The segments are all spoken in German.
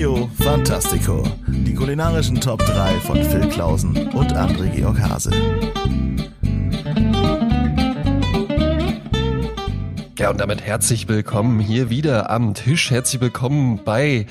Trio Fantastico. Die kulinarischen Top 3 von Phil Klausen und André Georg Hase. Ja, und damit herzlich willkommen hier wieder am Tisch. Herzlich willkommen bei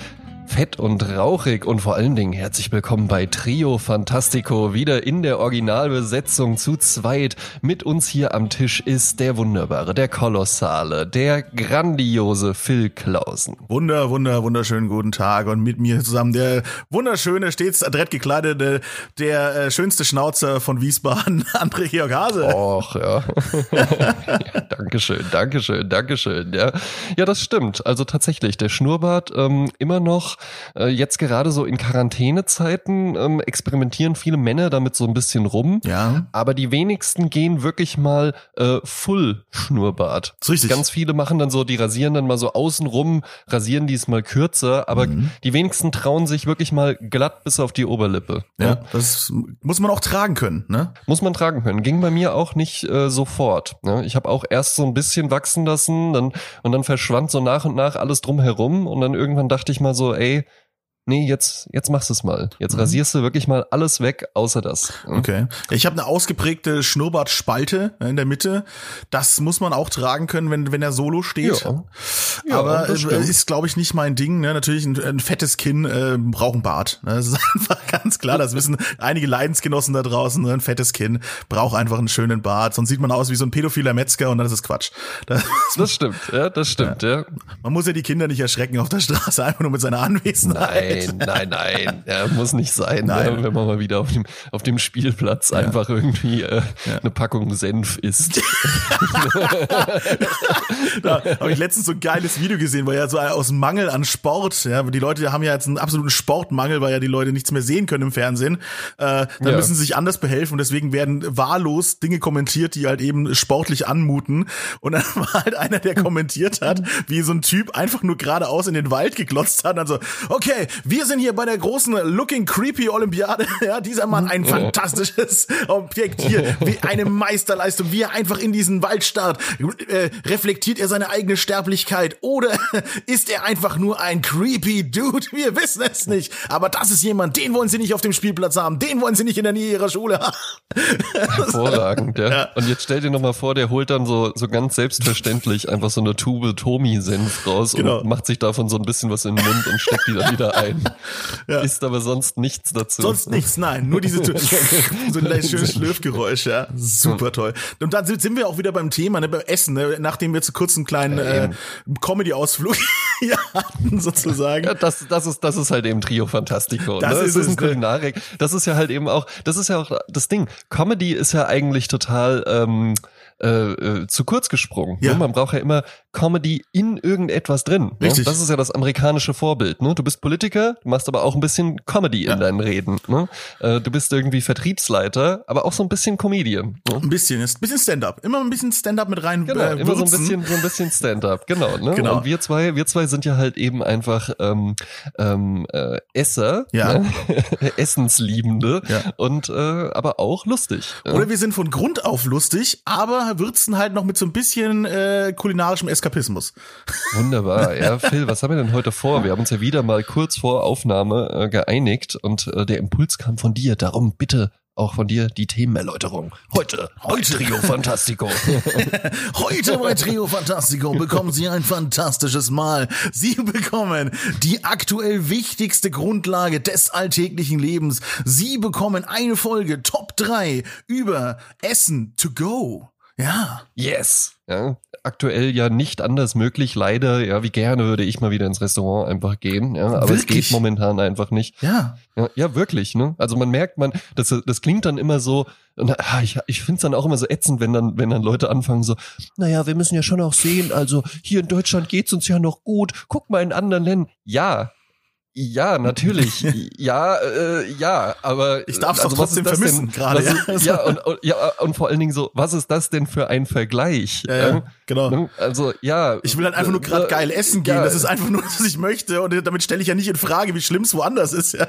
fett und rauchig und vor allen Dingen herzlich willkommen bei Trio Fantastico. Wieder in der Originalbesetzung zu zweit. Mit uns hier am Tisch ist der wunderbare, der kolossale, der grandiose Phil Klausen. Wunder, wunder, wunderschönen guten Tag und mit mir zusammen der wunderschöne, stets adrett gekleidete, der äh, schönste Schnauzer von Wiesbaden, André Georg Hase. Och, ja. ja. Dankeschön, Dankeschön, Dankeschön, ja. Ja, das stimmt. Also tatsächlich, der Schnurrbart ähm, immer noch äh, jetzt gerade so in Quarantänezeiten ähm, experimentieren viele Männer damit so ein bisschen rum. Ja. Aber die wenigsten gehen wirklich mal äh, Full Schnurrbart. Das ist richtig. Ganz viele machen dann so, die rasieren dann mal so außen rum, rasieren dies mal kürzer, aber Mhm. die wenigsten trauen sich wirklich mal glatt bis auf die Oberlippe. Ja, das muss man auch tragen können, ne? Muss man tragen können. Ging bei mir auch nicht äh, sofort. Ne? Ich habe auch erst so ein bisschen wachsen lassen, dann und dann verschwand so nach und nach alles drumherum und dann irgendwann dachte ich mal so, ey, way nee, jetzt jetzt machst du es mal. Jetzt Mhm. rasierst du wirklich mal alles weg, außer das. ne? Okay. Ich habe eine ausgeprägte Schnurrbartspalte in der Mitte. Das muss man auch tragen können, wenn, wenn er solo steht. Ja. Ja, Aber ist, glaube ich, nicht mein Ding. Ne? Natürlich ein, ein fettes Kinn äh, braucht ein Bart. Ne? Das ist einfach ganz klar. Das wissen einige Leidensgenossen da draußen. Ne? Ein fettes Kinn braucht einfach einen schönen Bart. Sonst sieht man aus wie so ein pädophiler Metzger und dann ist es Quatsch. Das, Das stimmt, ja, das stimmt, ja. man muss ja die Kinder nicht erschrecken auf der Straße, einfach nur mit seiner Anwesenheit. Nein, nein, nein, ja, muss nicht sein, Nein. Ne, wenn man mal wieder auf dem, auf dem Spielplatz einfach irgendwie äh, eine Packung Senf isst. Da habe ich letztens so ein geiles Video gesehen, weil ja so aus Mangel an Sport, ja, die Leute haben ja jetzt einen absoluten Sportmangel, weil ja die Leute nichts mehr sehen können im Fernsehen. Äh, dann Ja. müssen sie sich anders behelfen und deswegen werden wahllos Dinge kommentiert, die halt eben sportlich anmuten. Und dann war halt einer, der kommentiert hat, wie so ein Typ einfach nur geradeaus in den Wald geglotzt hat. Also, okay, wir sind hier bei der großen Looking Creepy Olympiade. Ja, dieser Mann ein fantastisches Objekt hier, wie eine Meisterleistung, wie er einfach in diesen Wald starrt. Äh, reflektiert er seine eigene Sterblichkeit oder ist er einfach nur ein creepy Dude? Wir wissen es nicht. Aber das ist jemand, den wollen sie nicht auf dem Spielplatz haben, den wollen sie nicht in der Nähe ihrer Schule haben. Hervorragend, ja. Ja. Und jetzt stell dir noch mal vor, der holt dann so, so ganz selbstverständlich einfach so eine Tube Tomi-Senf raus Genau. und macht sich davon so ein bisschen was in den Mund und steckt die dann wieder ein. Ja. Ist aber sonst nichts dazu. Sonst nichts, nein. Nur diese so ein schönes Schlürfgeräusch, ja. Super toll. Und dann sind wir auch wieder beim Thema, ne, beim Essen, ne, nachdem wir zu kurz einen kleinen Ja, äh, Comedy-Ausflug hier hatten, sozusagen. Ja, das, das ist, das ist halt eben Trio Fantastico. Das ne? ist das ist ein ne? Kulinarik. Das ist ja halt eben auch, das ist ja auch das Ding. Comedy ist ja eigentlich total ähm, äh, äh, zu kurz gesprungen. Ja. Ne? Man braucht ja immer Comedy in irgendetwas drin. Ne? Richtig. Das ist ja das amerikanische Vorbild. Ne? Du bist Politiker, du machst aber auch ein bisschen Comedy Ja. in deinen Reden. Ne? Äh, du bist irgendwie Vertriebsleiter, aber auch so ein bisschen Comedian. Ne? Ein bisschen, ist ein bisschen Stand-up. Immer ein bisschen Stand-up mit rein Genau, äh, immer so ein bisschen, so ein bisschen Stand-up, genau, ne? Genau. Und wir zwei, wir zwei sind ja halt eben einfach ähm, ähm, äh, Esser, Ja. ne? Essensliebende Ja. und äh, aber auch lustig. ne? Oder wir sind von Grund auf lustig, aber würzen halt noch mit so ein bisschen äh, kulinarischem Eskapismus. Wunderbar, ja, Phil, was haben wir denn heute vor? Wir haben uns ja wieder mal kurz vor Aufnahme äh, geeinigt und äh, der Impuls kam von dir. Darum bitte auch von dir die Themenerläuterung. Heute, heute Trio Fantastico. Heute bei Trio Fantastico bekommen Sie ein fantastisches Mahl. Sie bekommen die aktuell wichtigste Grundlage des alltäglichen Lebens. Sie bekommen eine Folge Top 3 über Essen to go. Ja. Yes. Ja, aktuell ja nicht anders möglich, leider. Ja, wie gerne würde ich mal wieder ins Restaurant einfach gehen. Ja, aber es Wirklich? geht momentan einfach nicht. Ja. Ja, ja wirklich. Ne? Also man merkt, man, das, das klingt dann immer so. Und ah, ich, ich finde es dann auch immer so ätzend, wenn dann, wenn dann Leute anfangen so, naja, wir müssen ja schon auch sehen, also hier in Deutschland geht's uns ja noch gut. Guck mal in anderen Ländern. Ja. Ja, natürlich. ja, äh, ja, aber Ich darf's doch also trotzdem vermissen gerade, ja. ist- Ja, und, und, ja, und vor allen Dingen so, was ist das denn für ein Vergleich? Ja, ja, Ähm, genau. ne? Also ja. Ich will halt einfach nur gerade äh, geil essen gehen. ja, Das ist einfach nur, was ich möchte. Und damit stelle ich ja nicht in Frage, wie schlimm es woanders ist. Ja.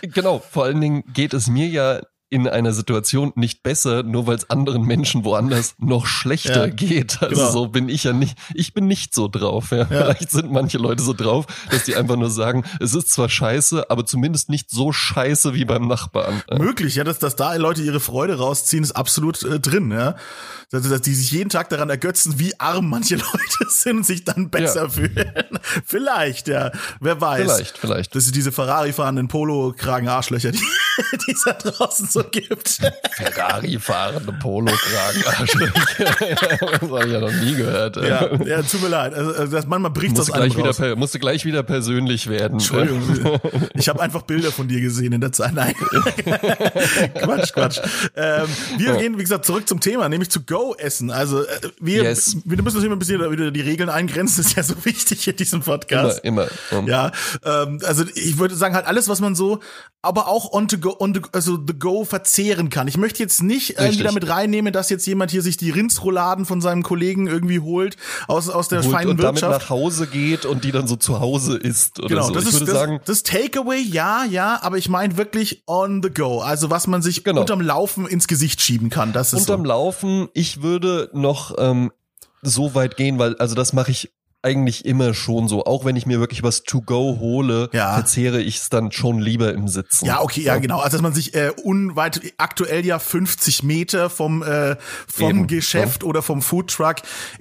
Genau, vor allen Dingen geht es mir ja in einer Situation nicht besser, nur weil es anderen Menschen woanders noch schlechter Ja, geht. Also genau. so bin ich ja nicht, ich bin nicht so drauf. Ja. Vielleicht sind manche Leute so drauf, dass die einfach nur sagen, es ist zwar scheiße, aber zumindest nicht so scheiße wie beim Nachbarn. Ja. Möglich, ja, dass, dass da Leute ihre Freude rausziehen, ist absolut äh, drin, ja. Dass, dass die sich jeden Tag daran ergötzen, wie arm manche Leute sind und sich dann besser Ja. fühlen. Vielleicht, ja. Wer weiß. Vielleicht, vielleicht. Das sind diese Ferrari-fahrenden Polo-Kragen-Arschlöcher, die die es da draußen so gibt. Ferrari fahrende Polo-Kragen. das habe ich ja noch nie gehört. ja, ja, tut mir leid. Also, also das, manchmal bricht das gleich, wieder per, musste gleich wieder persönlich werden. Entschuldigung, ich habe einfach Bilder von dir gesehen in der Zeit. Nein, Quatsch, Quatsch. Ähm, wir gehen, wie gesagt, zurück zum Thema, nämlich zu Go-Essen. Also äh, wir, Yes. wir müssen uns immer ein bisschen wieder die Regeln eingrenzen. Das ist ja so wichtig in diesem Podcast. Immer, immer. Ja, ähm, also ich würde sagen halt alles, was man so, aber auch on to go, on to, also the go verzehren kann. Ich möchte jetzt nicht irgendwie Richtig. damit reinnehmen, dass jetzt jemand hier sich die Rindsrouladen von seinem Kollegen irgendwie holt aus aus der Holt feinen und damit Wirtschaft. nach Hause geht und die dann so zu Hause isst oder Genau, so. das ich ist würde das, sagen, das Takeaway, ja, ja, aber ich meine wirklich on the go. Also was man sich Genau. unterm Laufen ins Gesicht schieben kann. Das ist unterm so. Laufen, ich würde noch ähm, so weit gehen, weil also das mache ich eigentlich immer schon so. Auch wenn ich mir wirklich was to go hole, Ja. verzehre ich es dann schon lieber im Sitzen. Ja, okay, ja, genau. Also dass man sich äh, unweit, aktuell ja 50 Meter vom äh, vom Eben, Geschäft oder vom Foodtruck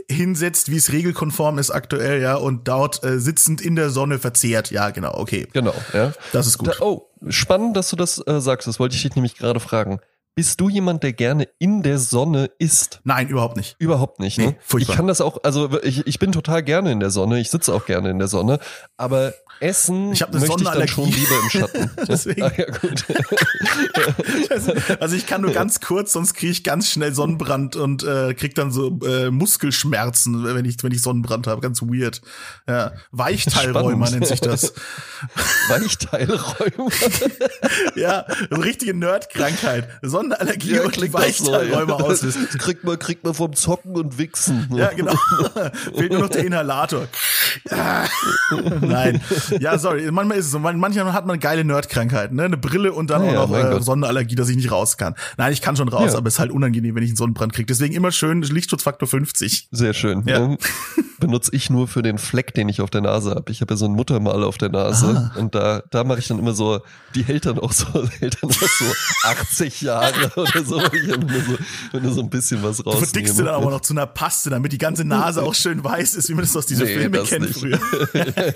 hinsetzt, wie es regelkonform ist aktuell, ja, und dort äh, sitzend in der Sonne verzehrt. Ja, genau, okay. Genau, ja. Das ist gut. Da, oh, spannend, dass du das äh, sagst. Das wollte ich dich nämlich gerade fragen. Bist du jemand, der gerne in der Sonne isst? Nein, überhaupt nicht. Überhaupt nicht. Ne? Nee. Ich kann das auch, also ich, ich bin total gerne in der Sonne, ich sitze auch gerne in der Sonne, aber Essen Ich möchte ich dann schon lieber im Schatten. Deswegen. Ah, ja, gut. Also ich kann nur ganz kurz, sonst kriege ich ganz schnell Sonnenbrand und äh, krieg dann so äh, Muskelschmerzen, wenn ich wenn ich Sonnenbrand habe. Ganz weird. Ja, Weichteilrheuma Spannend. nennt sich das. Weichteilräume. Ja, so richtige Nerdkrankheit. Sonnenallergie und klingt das so, ja. auslöst. Das kriegt man, kriegt man vom Zocken und Wichsen. Ja, genau. Fehlt nur noch der Inhalator. Nein. Ja, sorry. Manchmal ist es so. Man- Manchmal hat man geile Nerdkrankheiten, ne? Eine Brille und dann Ja, ja, auch noch äh. Sonnenallergie, dass ich nicht raus kann. Nein, ich kann schon raus, Ja. aber es ist halt unangenehm, wenn ich einen Sonnenbrand kriege. Deswegen immer schön Lichtschutzfaktor 50. Sehr schön. Ja. Benutze ich nur für den Fleck, den ich auf der Nase habe. Ich habe ja so ein Muttermal auf der Nase Ah. und da, da mache ich dann immer so, die hält dann auch so, hält dann auch so 80 Jahre oder so, wenn nur so, wenn du so ein bisschen was Du rausnehme. verdickst du dann aber noch zu einer Paste, damit die ganze Nase auch schön weiß ist, wie man das aus dieser Nee, Filme das kennt nicht. früher.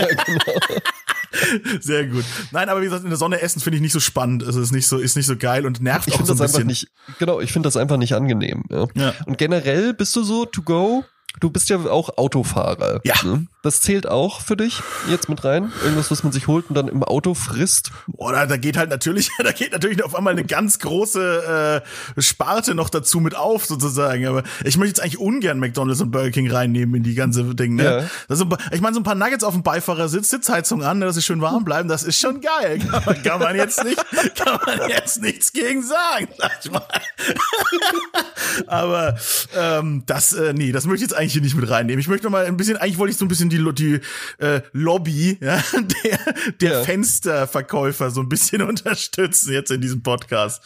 Sehr gut. Nein, aber wie gesagt, in der Sonne essen finde ich nicht so spannend. Also ist nicht so, ist nicht so geil und nervt Ich auch so ein das einfach bisschen. nicht, genau, ich finde das einfach nicht angenehm. Ja. Ja. Und generell bist du so to go? Du bist ja auch Autofahrer. Ja. Ne? Das zählt auch für dich jetzt mit rein? Irgendwas, was man sich holt und dann im Auto frisst? Oder da geht halt natürlich, da geht natürlich auf einmal eine ganz große äh, Sparte noch dazu mit auf, sozusagen. Aber ich möchte jetzt eigentlich ungern McDonalds und Burger King reinnehmen in die ganze Ding. Ne? Ja. Das ist ich meine, so ein paar Nuggets auf dem Beifahrersitz, Sitzheizung an, ne, dass es schön warm bleiben, das ist schon geil. Kann man, kann man jetzt nicht, kann man jetzt nichts gegen sagen. Aber ähm, das, äh, nee, das möchte ich jetzt eigentlich hier nicht mit reinnehmen. Ich möchte noch mal ein bisschen, eigentlich wollte ich so ein bisschen die, die äh, Lobby ja, der, der Ja. Fensterverkäufer so ein bisschen unterstützen jetzt in diesem Podcast.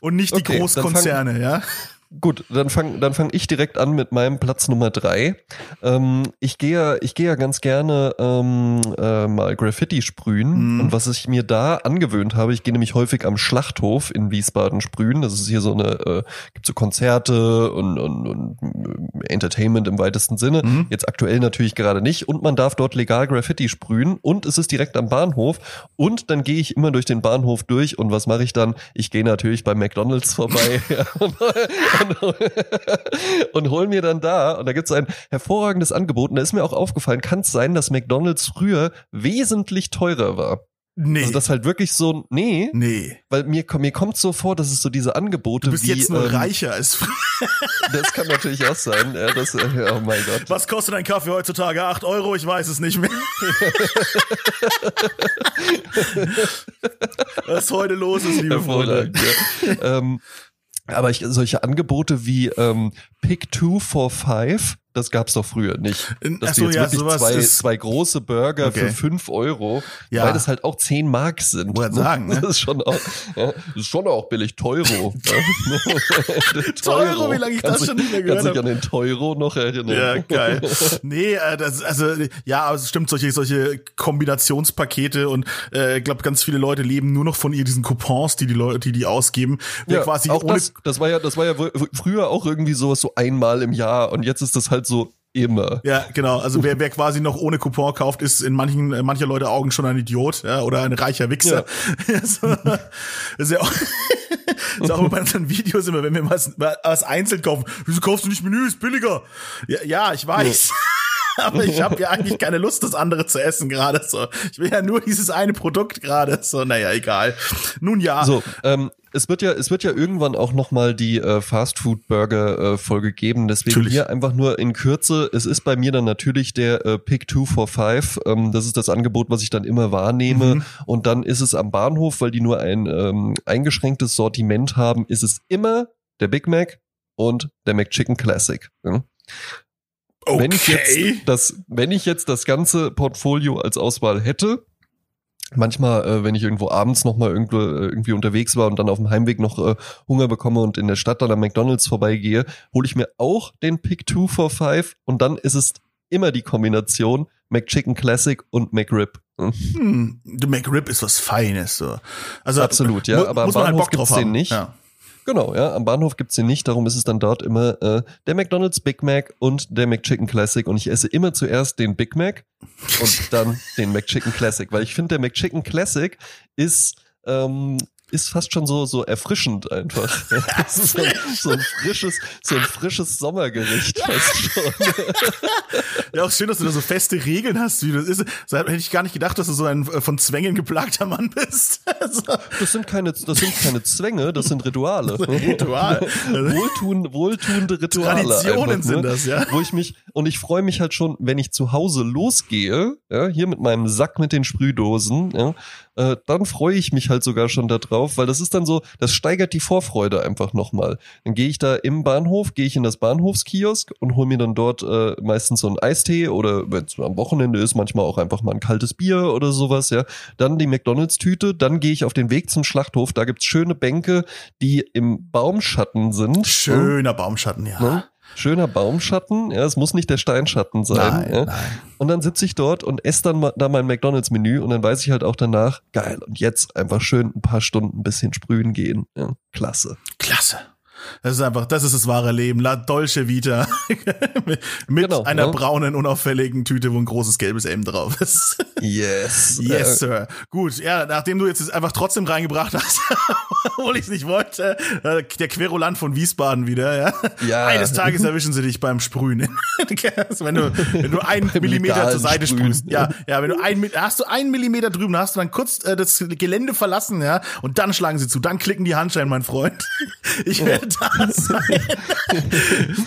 Und nicht die Okay, dann Großkonzerne, ja. Gut, dann fang, dann fang ich direkt an mit meinem Platz Nummer drei. Ähm, ich gehe ja, ich gehe ja ganz gerne ähm, äh, mal Graffiti sprühen. Mhm. Und was ich mir da angewöhnt habe, ich gehe nämlich häufig am Schlachthof in Wiesbaden sprühen. Das ist hier so eine, äh, gibt so Konzerte und, und, und äh, Entertainment im weitesten Sinne. Mhm. Jetzt aktuell natürlich gerade nicht. Und man darf dort legal Graffiti sprühen. Und es ist direkt am Bahnhof. Und dann gehe ich immer durch den Bahnhof durch. Und was mache ich dann? Ich gehe natürlich bei McDonalds vorbei. Und, und, und hol mir dann da, und da gibt's ein hervorragendes Angebot, und da ist mir auch aufgefallen, kann es sein, dass McDonalds früher wesentlich teurer war. Nee. Also das halt wirklich so, nee, nee. weil mir, mir kommt so vor, dass es so diese Angebote Du bist wie, jetzt nur ähm, reicher als früher. das kann natürlich auch sein, ja, das, äh, oh mein Gott. Was kostet ein Kaffee heutzutage? Acht Euro? Ich weiß es nicht mehr. Was heute los ist, liebe Freunde. Ja. ähm, aber ich, solche Angebote wie ähm, Pick Two for Five, das gab's doch früher nicht. Dass du jetzt ja, wirklich zwei, zwei große Burger okay. für fünf Euro, ja. weil das halt auch zehn Mark sind. Wollte sagen, ne? Das ist schon auch, ja, das ist schon auch billig. Teuro. Teuro, wie lange ich das schon nicht mehr gehört habe. Kann sich an den Teuro noch erinnern. Ja, geil. Nee, äh, das, also, ja, aber es stimmt, solche, solche Kombinationspakete und äh, ich glaube, ganz viele Leute leben nur noch von ihr diesen Coupons, die die Leute, die die ausgeben. Ja, quasi auch das, das war ja, das war ja früher auch irgendwie sowas so einmal im Jahr und jetzt ist das halt so immer. Ja, genau. Also wer, wer quasi noch ohne Coupon kauft, ist in manchen äh, mancher Leute Augen schon ein Idiot ja, oder ein reicher Wichser. Ja. so, das ist ja auch, ist auch bei unseren Videos immer, wenn wir was, was einzeln kaufen. Wieso kaufst du nicht Menü? Ist billiger. Ja, ja ich weiß. Ja. Aber ich habe ja eigentlich keine Lust, das andere zu essen gerade so. Ich will ja nur dieses eine Produkt gerade. So, naja, egal. Nun ja. So, ähm, es wird ja, es wird ja irgendwann auch nochmal die äh, Fastfood Burger äh, Folge geben. Deswegen natürlich. hier einfach nur in Kürze. Es ist bei mir dann natürlich der äh, Pick 2 for 5. Ähm, das ist das Angebot, was ich dann immer wahrnehme. Mhm. Und dann ist es am Bahnhof, weil die nur ein ähm, eingeschränktes Sortiment haben, ist es immer der Big Mac und der McChicken Classic. Ja? Okay. Wenn ich jetzt das, wenn ich jetzt das ganze Portfolio als Auswahl hätte, manchmal, äh, wenn ich irgendwo abends noch mal irgendwo, äh, irgendwie unterwegs war und dann auf dem Heimweg noch äh, Hunger bekomme und in der Stadt dann am McDonald's vorbeigehe, hole ich mir auch den Pick 2 for 5 und dann ist es immer die Kombination McChicken Classic und McRib. Hm, McRib ist was Feines so. Also absolut, ja, aber am Bahnhof halt gibt's den nicht. Ja. Genau, ja. Am Bahnhof gibt's den nicht, darum ist es dann dort immer äh, der McDonald's Big Mac und der McChicken Classic. Und ich esse immer zuerst den Big Mac und dann den McChicken Classic, weil ich finde, der McChicken Classic ist ähm, ist fast schon so so erfrischend einfach. Das ist so, so ein frisches so ein frisches Sommergericht fast schon. Ja, auch schön, dass du da so feste Regeln hast, wie das ist. So hätte ich gar nicht gedacht, dass du so ein äh, von Zwängen geplagter Mann bist. Also. Das sind keine das sind keine Zwänge, das sind Rituale. Das Ritual. Wohltun, wohltuende Rituale. Traditionen einfach, sind ne? das, ja. Wo ich mich und ich freue mich halt schon, wenn ich zu Hause losgehe, ja, hier mit meinem Sack mit den Sprühdosen, ja, äh, dann freue ich mich halt sogar schon darauf, weil das ist dann so, das steigert die Vorfreude einfach nochmal. Dann gehe ich da im Bahnhof, gehe ich in das Bahnhofskiosk und hole mir dann dort äh, meistens so einen Eistee oder wenn es am Wochenende ist, manchmal auch einfach mal ein kaltes Bier oder sowas, ja. Dann die McDonalds-Tüte, dann gehe ich auf den Weg zum Schlachthof, da gibt's schöne Bänke, die im Baumschatten sind. Schöner Baumschatten, ja. Ne? Schöner Baumschatten. Ja, es muss nicht der Steinschatten sein. Nein, ja. nein. Und dann sitze ich dort und esse dann mal, da mein McDonalds-Menü und dann weiß ich halt auch danach, geil, und jetzt einfach schön ein paar Stunden ein bisschen sprühen gehen. Ja, klasse. Klasse. Das ist einfach, das ist das wahre Leben. La Dolce Vita. mit genau, einer ja. braunen, unauffälligen Tüte, wo ein großes gelbes M drauf ist. yes. Yes, Sir. Gut, ja, nachdem du jetzt einfach trotzdem reingebracht hast, obwohl ich es nicht wollte, äh, der Querulant von Wiesbaden wieder, ja. ja. Eines Tages erwischen sie dich beim Sprühen. wenn du, wenn du einen Millimeter zur Seite Sprühen. sprühst. Ja, ja, wenn du ein, hast du einen Millimeter drüben, hast du dann kurz äh, das Gelände verlassen, ja, und dann schlagen sie zu, dann klicken die Handschellen, mein Freund. Ich werde da sein.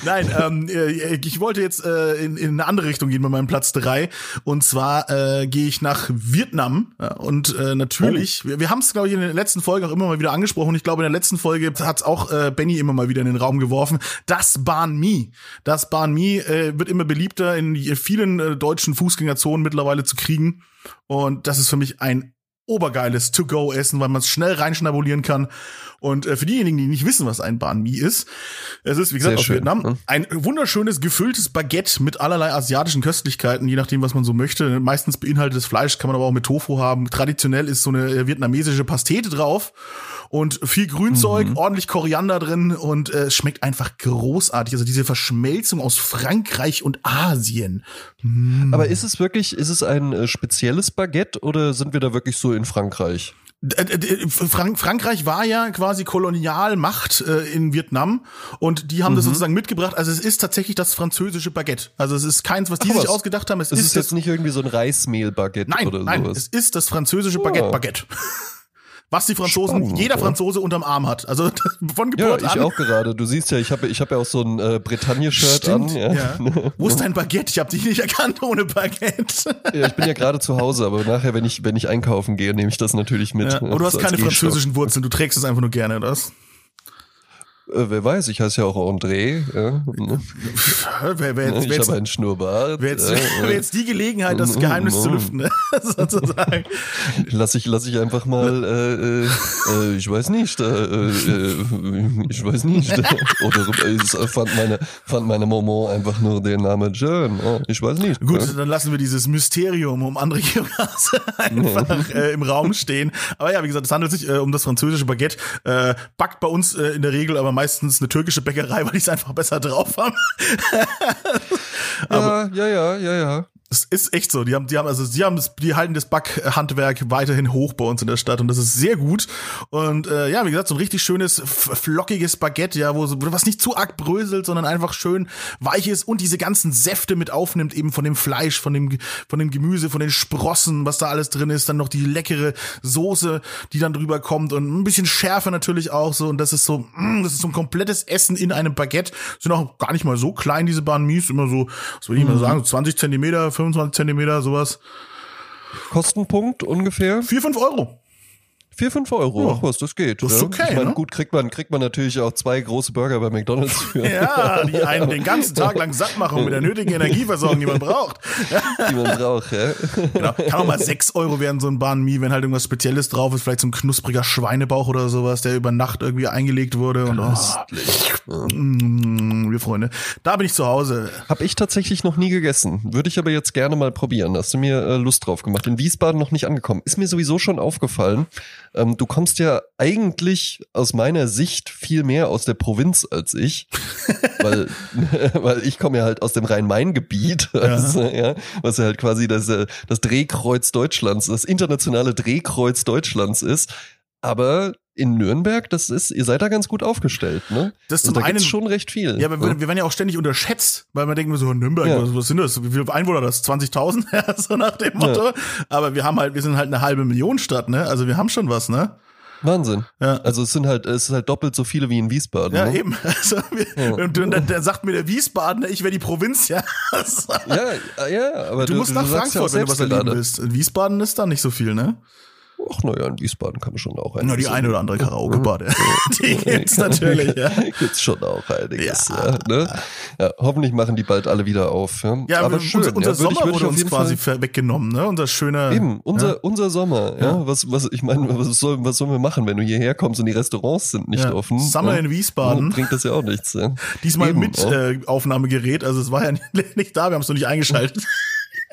Nein, ähm, äh, ich wollte jetzt äh, in, in eine andere Richtung gehen bei meinem Platz drei Und zwar äh, gehe ich nach Vietnam. Und äh, natürlich, oh. wir, wir haben es, glaube ich, in der letzten Folge auch immer mal wieder angesprochen. Ich glaube, in der letzten Folge hat auch äh, Benny immer mal wieder in den Raum geworfen. Das Bahn Mi. Das Bahn Mi äh, wird immer beliebter in vielen äh, deutschen Fußgängerzonen mittlerweile zu kriegen. Und das ist für mich ein obergeiles To-Go-Essen, weil man es schnell reinschnabulieren kann. Und äh, für diejenigen, die nicht wissen, was ein Banh Mi ist, es ist, wie gesagt, Sehr aus schön, Vietnam, ne? ein wunderschönes gefülltes Baguette mit allerlei asiatischen Köstlichkeiten, je nachdem, was man so möchte. Meistens beinhaltetes Fleisch, kann man aber auch mit Tofu haben. Traditionell ist so eine äh, vietnamesische Pastete drauf und viel Grünzeug, mhm. ordentlich Koriander drin und äh, es schmeckt einfach großartig. Also diese Verschmelzung aus Frankreich und Asien. Mm. Aber ist es wirklich, ist es ein äh, spezielles Baguette oder sind wir da wirklich so in Frankreich? Frank Frankreich war ja quasi Kolonialmacht äh, in Vietnam und die haben mhm. das sozusagen mitgebracht. Also es ist tatsächlich das französische Baguette. Also es ist keins, was die Ach, sich was? ausgedacht haben. Es, es ist, ist, jetzt nicht irgendwie so ein Reismehl-Baguette oder sowas. Nein, es ist das französische Baguette-Baguette. Oh. Was die Franzosen, Spannend, jeder Franzose unterm Arm hat. Also von Geburt ja, ich an. auch gerade. Du siehst ja, ich habe ich hab ja auch so ein äh, Bretagne-Shirt an. Ja. ja. Wo ist dein Baguette? Ich habe dich nicht erkannt ohne Baguette. ja, ich bin ja gerade zu Hause, aber nachher, wenn ich wenn ich einkaufen gehe, nehme ich das natürlich mit. Ja. Aber du hast keine französischen Wurzeln. Du trägst es einfach nur gerne, oder? Äh, wer weiß, ich heiße ja auch André. Ja, ne? wer, wer, jetzt, ich habe einen Schnurrbart. wer, jetzt, wer jetzt die Gelegenheit, das Geheimnis zu lüften, ne? sozusagen. Lass ich, lass ich einfach mal, äh, äh, äh, ich weiß nicht, äh, äh, ich weiß nicht. Oder äh, fand meine, fand meine Momo einfach nur den Namen Jön. Oh, ich weiß nicht. Gut, Ja. dann lassen wir dieses Mysterium um André Gioras einfach äh, im Raum stehen. Aber ja, wie gesagt, es handelt sich um das französische Baguette. Backt bei uns in der Regel aber meistens eine türkische Bäckerei, weil die es einfach besser drauf haben. Ja, ja, ja, ja, ja. Es ist echt so. Die haben, die haben, also, die haben, das, die halten das Backhandwerk weiterhin hoch bei uns in der Stadt und das ist sehr gut. Und äh, ja, wie gesagt, so ein richtig schönes, flockiges Baguette, ja, wo wo was nicht zu arg bröselt, sondern einfach schön weich ist und diese ganzen Säfte mit aufnimmt, eben von dem Fleisch, von dem, von dem Gemüse, von den Sprossen, was da alles drin ist, dann noch die leckere Soße, die dann drüber kommt und ein bisschen Schärfe natürlich auch so. Und das ist so, mm, das ist so ein komplettes Essen in einem Baguette. Sind auch gar nicht mal so klein, diese Banh Mies, immer so, was würde ich mal sagen, so 20 Zentimeter, 25 Zentimeter, sowas. Kostenpunkt ungefähr? 4, 5 Euro. Vier, fünf Euro. Ja. Ach was, das geht. Das ist okay, Ich meine, ne? gut, kriegt man, kriegt man natürlich auch zwei große Burger bei McDonalds für, Ja, die einen den ganzen Tag lang satt machen mit der nötigen Energieversorgung, die man braucht. die man braucht, ja. Genau. Kann auch mal 6 Euro werden, so ein Banh Mi, wenn halt irgendwas Spezielles drauf ist, vielleicht so ein knuspriger Schweinebauch oder sowas, der über Nacht irgendwie eingelegt wurde. Und oh, wir Freunde. Da bin ich zu Hause. Hab ich tatsächlich noch nie gegessen. Würde ich aber jetzt gerne mal probieren. Hast du mir äh, Lust drauf gemacht. In Wiesbaden noch nicht angekommen. Ist mir sowieso schon aufgefallen. Ähm, du kommst ja eigentlich aus meiner Sicht viel mehr aus der Provinz als ich. weil, weil ich komme ja halt aus dem Rhein-Main-Gebiet, also, ja, was ja halt quasi das, äh, das Drehkreuz Deutschlands, das internationale Drehkreuz Deutschlands ist. Aber in Nürnberg, das ist, ihr seid da ganz gut aufgestellt, ne? Das Also zum da einen, schon recht viel. ja, aber wir, wir werden ja auch ständig unterschätzt, weil man denkt so, Nürnberg, Ja. was, was sind das? Wie viele Einwohner das? 20.000? Ja, so nach dem Motto. Aber wir haben halt, wir sind halt eine halbe Million Stadt, ne? Also wir haben schon was, ne? Wahnsinn. Ja. Also es sind halt, es ist halt doppelt so viele wie in Wiesbaden. Ja, ne? eben. Also, wir, Und dann, dann sagt mir der Wiesbadener, ich wäre die Provinz, ja. Ja, ja, aber Du, du, musst nach sagst ja auch Frankfurt, wenn du was erleben willst. In Wiesbaden ist da nicht so viel, ne? Ach naja, in Wiesbaden kann man schon auch Nur die einiges eine oder andere Karaoke-Bar, die gibt's natürlich, ja. Gibt's schon auch einiges, Ja. ja. ne? ja. Hoffentlich machen die bald alle wieder auf. Ja, Ja, aber schön. unser, unser Sommer würde uns quasi Fall- weggenommen, ne? Unser schöner. Eben, unser, unser Sommer, ja. Was, was, ich meine, was soll, was sollen wir machen, wenn du hierher kommst und die Restaurants sind nicht offen? Summer in Wiesbaden. Bringt das ja auch nichts. Diesmal Eben, mit äh, Aufnahmegerät, also es war ja nicht, nicht da, wir haben es noch nicht eingeschaltet.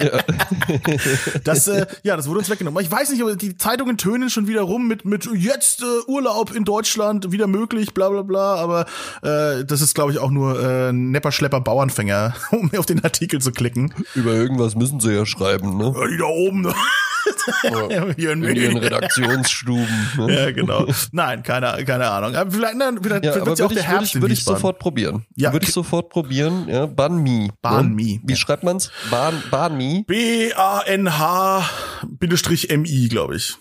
Das, äh, ja, das wurde uns weggenommen. Ich weiß nicht, aber die Zeitungen tönen schon wieder rum mit, mit jetzt äh, Urlaub in Deutschland wieder möglich, bla bla bla. Aber äh, das ist, glaube ich, auch nur äh, Nepper, Schlepper, Bauernfänger, um auf den Artikel zu klicken. Über irgendwas müssen sie ja schreiben, ne? Ja, die da oben. Ne? In In ihren. Redaktionsstuben. Ne? Ja, genau. Nein, keine, keine Ahnung. Aber vielleicht, nein, vielleicht Ja, wird aber ja auch der ich, würde Herbst ich, würde ich sofort probieren. Ja, würde ich sofort probieren. Ja, Banh Mi. Ne? Mi, Wie schreibt man's? Banh, Banh Mi. B-A-N-H-M-I, glaube ich.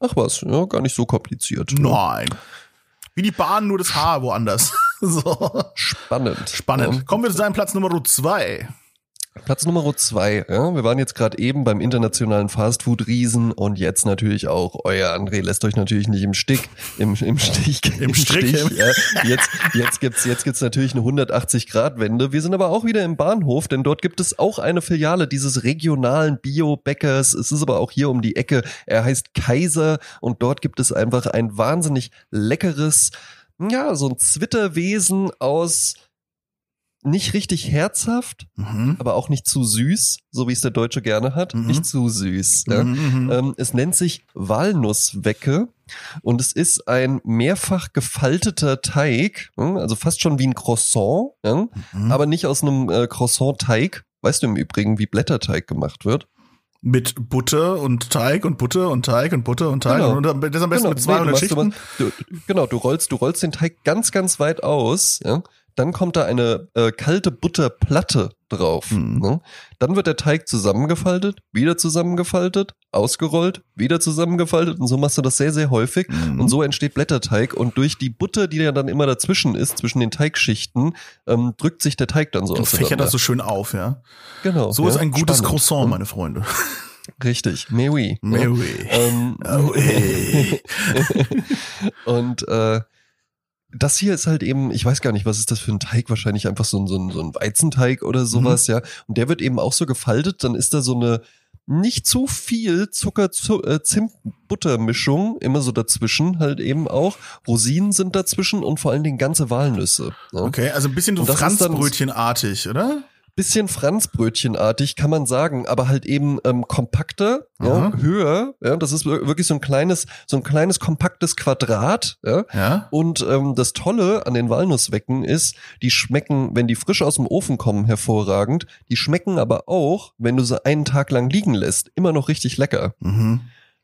Ach was, ja, gar nicht so kompliziert. Nein. Wie die Bahn, nur das H woanders. so. Spannend. Spannend. Ja. Kommen wir zu seinem Platz Nummer zwei. Platz Nummer zwei. Ja, wir waren jetzt gerade eben beim internationalen Fastfood-Riesen und jetzt natürlich auch euer André lässt euch natürlich nicht im Stick, im, im Stich, Im Strick. Stich, ja. Jetzt, jetzt gibt's, jetzt gibt's natürlich eine 180-Grad-Wende. Wir sind aber auch wieder im Bahnhof, denn dort gibt es auch eine Filiale dieses regionalen Bio-Bäckers. Es ist aber auch hier um die Ecke. Er heißt Kaiser und dort gibt es einfach ein wahnsinnig leckeres, ja, so ein Zwitterwesen aus nicht richtig herzhaft, Mhm. aber auch nicht zu süß, so wie es der Deutsche gerne hat. Mhm. Nicht zu süß. Ja. Mhm, mhm. Ähm, es nennt sich Walnusswecke und es ist ein mehrfach gefalteter Teig, hm, also fast schon wie ein Croissant, ja, Mhm. aber nicht aus einem äh, Croissant-Teig. Weißt du im Übrigen, wie Blätterteig gemacht wird? Mit Butter und Teig und Butter und Teig und Butter und Teig. Genau. Und das am besten mit nee, 200 du machst Schichten. Du, genau, du rollst, du rollst den Teig ganz, ganz weit aus, ja. Dann kommt da eine äh, kalte Butterplatte drauf. Mhm. Ne? Dann wird der Teig zusammengefaltet, wieder zusammengefaltet, ausgerollt, wieder zusammengefaltet und so machst du das sehr, sehr häufig. Mhm. Und so entsteht Blätterteig und durch die Butter, die ja dann immer dazwischen ist, zwischen den Teigschichten, ähm, drückt sich der Teig dann so Und fächert auseinander. das so schön auf, ja. Genau. So ja, ist ein gutes spannend, Croissant, ne? meine Freunde. Richtig, mais oui. ne? Mais oui. Ähm, Oh, ey. und äh, das hier ist halt eben, ich weiß gar nicht, was ist das für ein Teig? Wahrscheinlich einfach so ein, so ein, so ein Weizenteig oder sowas, mhm. ja. Und der wird eben auch so gefaltet, dann ist da so eine nicht zu viel Zucker, zu, äh, Zimt, Buttermischung, immer so dazwischen halt eben auch. Rosinen sind dazwischen und vor allen Dingen ganze Walnüsse. Ja. Okay, also ein bisschen so Franzbrötchenartig, oder? Bisschen Franzbrötchenartig, kann man sagen, aber halt eben ähm, kompakter, ja, höher. Ja, das ist wirklich so ein kleines, so ein kleines kompaktes Quadrat. Ja. ja. Und ähm, das Tolle an den Walnusswecken ist, die schmecken, wenn die frisch aus dem Ofen kommen, hervorragend. Die schmecken aber auch, wenn du sie einen Tag lang liegen lässt, immer noch richtig lecker. Mhm.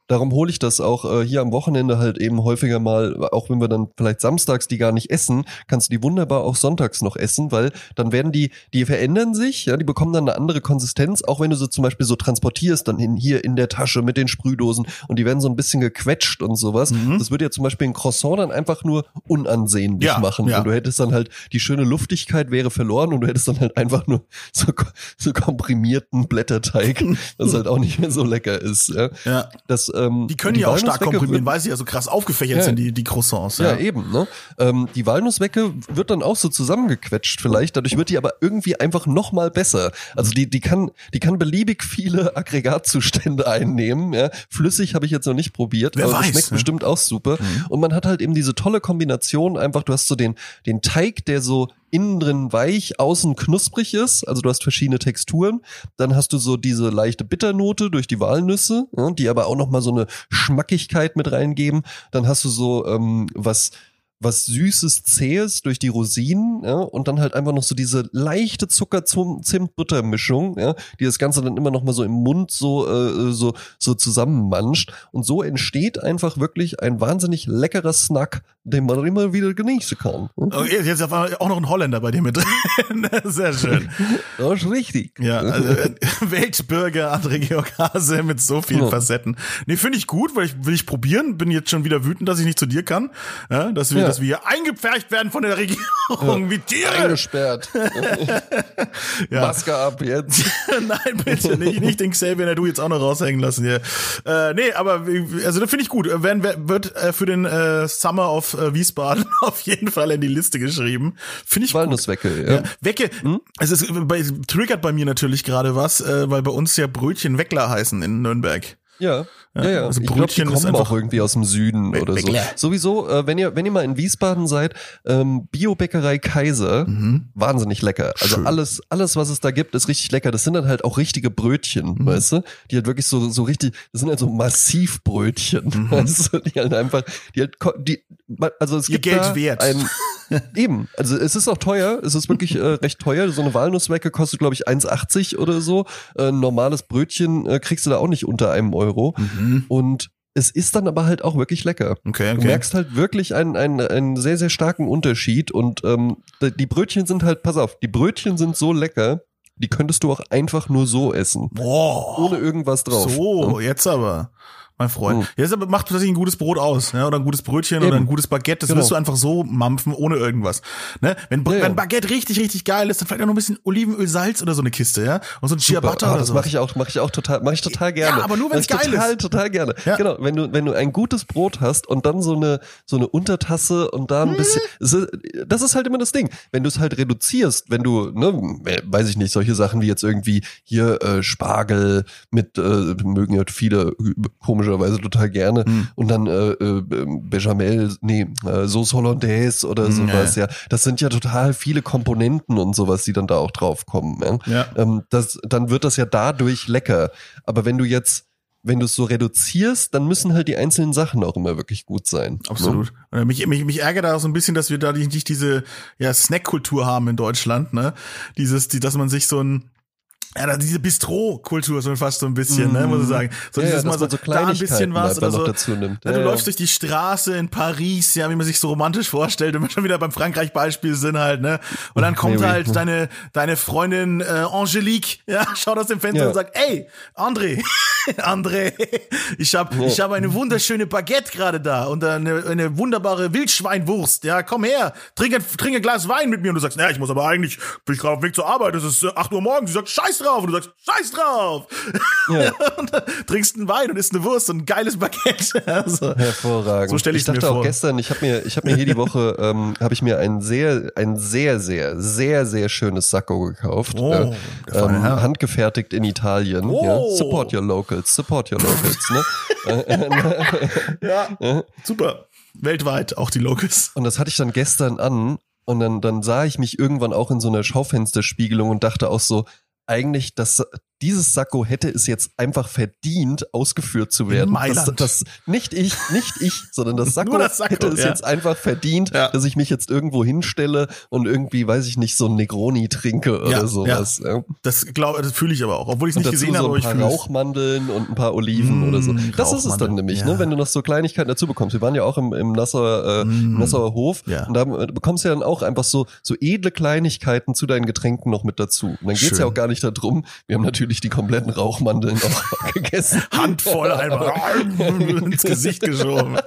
Darum hole ich das auch äh, hier am Wochenende halt eben häufiger mal, auch wenn wir dann vielleicht samstags die gar nicht essen, kannst du die wunderbar auch sonntags noch essen, weil dann werden die, die verändern sich, ja, die bekommen dann eine andere Konsistenz, auch wenn du sie zum Beispiel so transportierst, dann in, hier in der Tasche mit den Sprühdosen und die werden so ein bisschen gequetscht und sowas. Mhm. Das würde ja zum Beispiel ein Croissant dann einfach nur unansehnlich ja, machen. Ja. Und du hättest dann halt, die schöne Luftigkeit wäre verloren und du hättest dann halt einfach nur so, so komprimierten Blätterteig, was halt auch nicht mehr so lecker ist. Ja. ja. Das ähm, die können die ja auch stark komprimieren, weil sie ja so krass aufgefächert ja, sind, die, die Croissants. Ja, ja eben. Ne? Ähm, die Walnusswecke wird dann auch so zusammengequetscht vielleicht, dadurch wird die aber irgendwie einfach noch mal besser. Also die, die, kann, die kann beliebig viele Aggregatzustände einnehmen. Ja? Flüssig habe ich jetzt noch nicht probiert, Wer aber weiß, schmeckt ne? bestimmt auch super. Mhm. Und man hat halt eben diese tolle Kombination, einfach du hast so den, den Teig, der so innen drin weich, außen knusprig ist. Also du hast verschiedene Texturen. Dann hast du so diese leichte Bitternote durch die Walnüsse, ja, die aber auch noch mal so eine Schmackigkeit mit reingeben. Dann hast du so ähm, was was Süßes, Zähes durch die Rosinen, ja, und dann halt einfach noch so diese leichte Zucker-Zimt-Butter-Mischung, ja, die das Ganze dann immer noch mal so im Mund so, äh, so, so zusammenmanscht. Und so entsteht einfach wirklich ein wahnsinnig leckerer Snack, den man immer wieder genießen kann. Hm? Oh, jetzt ist auch noch ein Holländer bei dir mit drin. Sehr schön. Das ist richtig. Ja, also äh, Weltbürger André Georg Hase mit so vielen ja. Facetten. Nee, finde ich gut, weil ich will ich probieren. Bin jetzt schon wieder wütend, dass ich nicht zu dir kann. Ja, dass wir, dass wir hier eingepfercht werden von der Regierung ja. wie Tiere. Eingesperrt. ja. Maske ab jetzt. Nein, bitte nicht. Nicht den Xavier du jetzt auch noch raushängen lassen hier. Äh, nee, aber also das finde ich gut. Werden, wird äh, für den äh, Summer of äh, Wiesbaden auf jeden Fall in die Liste geschrieben. Finde ich Walnusswecke, gut. Ja. ja. Wecke, hm? es ist bei, triggert bei mir natürlich gerade was, äh, weil bei uns ja Brötchen Weckler heißen in Nürnberg. Ja. Ja, ja. Also Brötchen glaub, die kommen auch irgendwie aus dem Süden oder so. Sowieso, äh, wenn ihr wenn ihr mal in Wiesbaden seid, ähm, Biobäckerei Kaiser, mhm. wahnsinnig lecker. Also Schön. alles alles was es da gibt, ist richtig lecker. Das sind dann halt auch richtige Brötchen, mhm. weißt du? Die halt wirklich so so richtig, das sind halt so Massivbrötchen, mhm. weißt du? Die halt einfach, die halt die also es gibt Ihr Geld wert. ein eben, also es ist auch teuer, es ist wirklich äh, recht teuer. So eine Walnusswecke kostet glaube ich 1,80 oder so. Äh, ein normales Brötchen äh, kriegst du da auch nicht unter einem Euro. Mhm. Und es ist dann aber halt auch wirklich lecker. Okay, okay. Du merkst halt wirklich einen, einen, einen sehr, sehr starken Unterschied. Und ähm, die Brötchen sind halt, pass auf, die Brötchen sind so lecker, die könntest du auch einfach nur so essen. Boah. Ohne irgendwas drauf. So, jetzt aber mein Freund. Mhm. Ja, das macht tatsächlich ein gutes Brot aus, ja, oder ein gutes Brötchen Eben. oder ein gutes Baguette. Das genau. wirst du einfach so mampfen, ohne irgendwas. Ne? Wenn, ja, wenn Baguette richtig, richtig geil ist, dann vielleicht auch noch ein bisschen Olivenöl, Salz oder so eine Kiste, ja, und so ein Ciabatta ah, oder so. Das mache ich auch, mache ich auch total, mache ich total gerne. Ja, aber nur wenn es geil total, ist. Total gerne. Ja. Genau, wenn du, wenn du ein gutes Brot hast und dann so eine, so eine Untertasse und da ein hm. bisschen, das ist halt immer das Ding. Wenn du es halt reduzierst, wenn du, ne, weiß ich nicht, solche Sachen wie jetzt irgendwie hier äh, Spargel mit, äh, mögen ja viele komischerweise total gerne gerne. Hm. Und dann äh, äh, Bechamel, nee, äh, Sauce Hollandaise oder sowas, ja. ja. Das sind ja total viele Komponenten und sowas, die dann da auch drauf kommen. Ja? ja. Ähm, das, dann wird das ja dadurch lecker. Aber wenn du jetzt wenn du es so reduzierst, dann müssen halt die einzelnen Sachen auch immer wirklich gut sein. Absolut. Ne? Mich, mich, mich ärgert auch so ein bisschen, dass wir da nicht diese ja, Snack-Kultur haben in Deutschland, ne? Dieses, die, dass man sich so ein ja, diese Bistro-Kultur so fast so ein bisschen, mm. ne, muss ich sagen. So ja, dieses ja, Mal so, so da ein bisschen was oder so. Dazu nimmt. Ja, du läufst durch die Straße in Paris, ja, wie man sich so romantisch vorstellt, wenn wir schon wieder beim Frankreich-Beispiel sind halt, ne. Und dann kommt halt deine, deine Freundin äh, Angelique, ja, schaut aus dem Fenster und sagt, ey, André, André, ich habe ich hab eine wunderschöne Baguette gerade da und eine, eine wunderbare Wildschweinwurst. Ja, komm her, trink ein, trink ein Glas Wein mit mir. Und du sagst, naja, ich muss aber eigentlich, bin ich gerade auf dem Weg zur Arbeit, es ist 8 Uhr morgens. Du sagst, scheiß drauf. Und du sagst, scheiß drauf. Ja. und trinkst einen Wein und isst eine Wurst und ein geiles Baguette. Also, Hervorragend. So stelle ich, ich dachte mir vor. auch gestern, ich habe mir, ich habe mir hier die Woche, ähm, habe ich mir ein sehr, ein sehr, sehr, sehr, sehr schönes Sakko gekauft. Oh, äh, ähm, handgefertigt in Italien. Oh. Ja. Support your locals, support your locals. ne? Ja, super. Weltweit, auch die Locals. Und das hatte ich dann gestern an und dann, dann sah ich mich irgendwann auch in so einer Schaufensterspiegelung und dachte auch so, eigentlich, dass dieses Sakko hätte es jetzt einfach verdient, ausgeführt zu werden. Das, Mailand. das, nicht ich, nicht ich, sondern das Sakko, das Sakko, hätte es ja. jetzt einfach verdient, Ja. dass ich mich jetzt irgendwo hinstelle und irgendwie, weiß ich nicht, so ein Negroni trinke oder Ja, sowas. Ja. Das glaube, das fühle ich aber auch, obwohl ich es nicht gesehen so habe, ein ich paar es. Rauchmandeln und ein paar Oliven Mm, oder so. Das ist es dann nämlich, ne? wenn du noch so Kleinigkeiten dazu bekommst. Wir waren ja auch im, im Nassauer, äh, im Mm. Nassauer Hof Ja. und da bekommst du ja dann auch einfach so, so edle Kleinigkeiten zu deinen Getränken noch mit dazu. Und dann geht's Schön. ja auch gar nicht darum, wir haben natürlich die kompletten Rauchmandeln auch gegessen. Handvoll einfach ins Gesicht geschoben.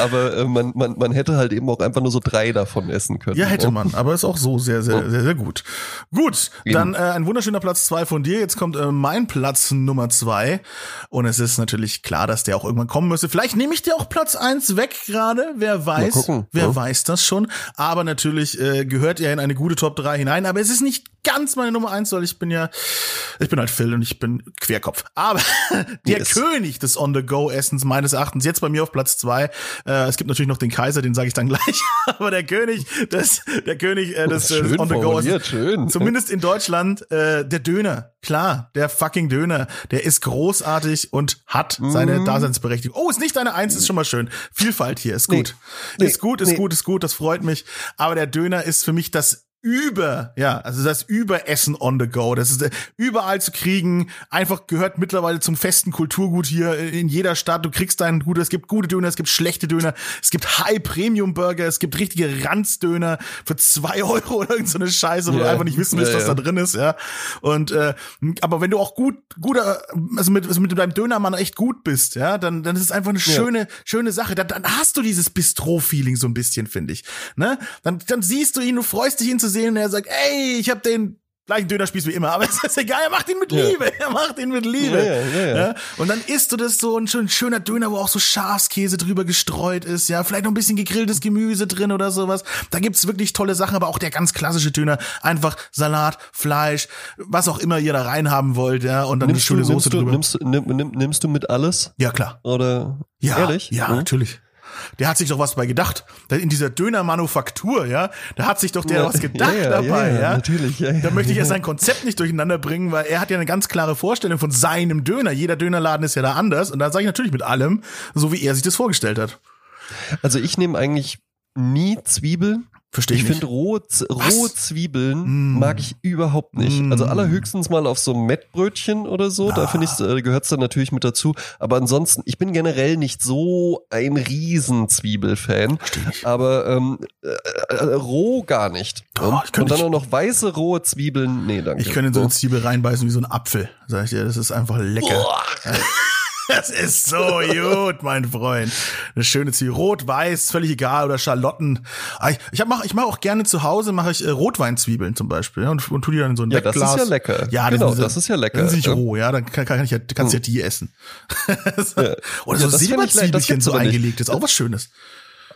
Aber äh, man, man, man hätte halt eben auch einfach nur so drei davon essen können. Ja, hätte ne? man, aber ist auch so sehr, sehr, sehr, sehr gut. Gut, dann äh, ein wunderschöner Platz zwei von dir. Jetzt kommt äh, mein Platz Nummer zwei und es ist natürlich klar, dass der auch irgendwann kommen müsste. Vielleicht nehme ich dir auch Platz eins weg gerade. Wer weiß, wer ja. weiß das schon. Aber natürlich äh, gehört er in eine gute Top 3 hinein. Aber es ist nicht ganz meine Nummer eins, weil ich bin ja, ich bin halt Phil und ich bin Querkopf. Aber der Yes. König des On-the-Go-Essens meines Erachtens jetzt bei mir auf Platz zwei. Äh, es gibt natürlich noch den Kaiser, den sage ich dann gleich. Aber der König, des, der König äh, des, Schön des On-the-Go-Essens. Zumindest in Deutschland, äh, der Döner. Klar, der fucking Döner. Der ist großartig und hat seine Mhm. Daseinsberechtigung. Oh, ist nicht deine Eins, ist schon mal schön. Vielfalt hier, ist gut. Nee. Ist gut, ist Nee. gut, ist gut, das freut mich. Aber der Döner ist für mich das über, ja, also das Überessen on the go. Das ist äh, überall zu kriegen. Einfach gehört mittlerweile zum festen Kulturgut hier in jeder Stadt. Du kriegst deinen gute, es gibt gute Döner, es gibt schlechte Döner, es gibt High-Premium-Burger, es gibt richtige Ranzdöner für zwei Euro oder irgend so eine Scheiße, wo du Ja. einfach nicht wissen willst, Ja, was ja. da drin ist, ja. Und äh, aber wenn du auch gut, guter, also mit, also mit deinem Dönermann echt gut bist, ja, dann, dann ist es einfach eine schöne, schöne Sache. Dann, dann hast du dieses Bistro-Feeling so ein bisschen, finde ich. Ne? Dann, dann siehst du ihn, du freust dich ihn zu sehen und er sagt, ey, ich habe den gleichen Dönerspieß wie immer, aber es ist egal, er macht ihn mit Ja. Liebe, er macht ihn mit Liebe. Ja, ja, ja. Und dann isst du das so ein schön, schöner Döner, wo auch so Schafskäse drüber gestreut ist, ja, vielleicht noch ein bisschen gegrilltes Gemüse drin oder sowas. Da gibt's wirklich tolle Sachen, aber auch der ganz klassische Döner, einfach Salat, Fleisch, was auch immer ihr da reinhaben wollt, ja, und dann Nimmst eine du, schöne nimmst, Soße du, drüber. nimmst, nimm, nimm, nimmst du mit alles? ja, klar. Oder Ja, ehrlich? ja, Hm? natürlich. Der hat sich doch was bei gedacht. In dieser Dönermanufaktur, ja, da hat sich doch der Ja, was gedacht ja, dabei, ja, ja. natürlich, ja. Da möchte ich ja sein Konzept nicht durcheinander bringen, weil er hat ja eine ganz klare Vorstellung von seinem Döner. Jeder Dönerladen ist ja da anders und da sage ich natürlich mit allem, so wie er sich das vorgestellt hat. Also ich nehme eigentlich nie Zwiebeln. Verstehe Ich ich, finde rohe, rohe Zwiebeln Mm. mag ich überhaupt nicht. Mm. Also allerhöchstens mal auf so einem Mettbrötchen oder so. Da Ah. finde ich, äh, gehört's dann natürlich mit dazu. Aber ansonsten, ich bin generell nicht so ein riesen Zwiebelfan. Verstehe ich. Aber ähm, äh, äh, roh gar nicht. Oh, Und- ich Und dann auch noch weiße rohe Zwiebeln. Nee, danke. Ich könnte in so eine Zwiebel reinbeißen wie so ein Apfel. Sag ich dir, das ist einfach lecker. Das ist so gut, mein Freund. Eine schöne Zwiebel. Rot, weiß, völlig egal. Oder Schalotten. Ah, Ich, ich mache ich mach auch gerne zu Hause, mache ich äh, Rotweinzwiebeln zum Beispiel. Ja, und, und tu die dann in so ein Ja, das Wegglas. ist ja lecker. Ja, Genau, sind- das ist ja lecker. Dann sind nicht Ja. roh, ja. Dann kann, kann ich ja, kannst du ja die essen. Oder Ja, so das das Silberzwiebelchen so eingelegt. ist auch was Schönes.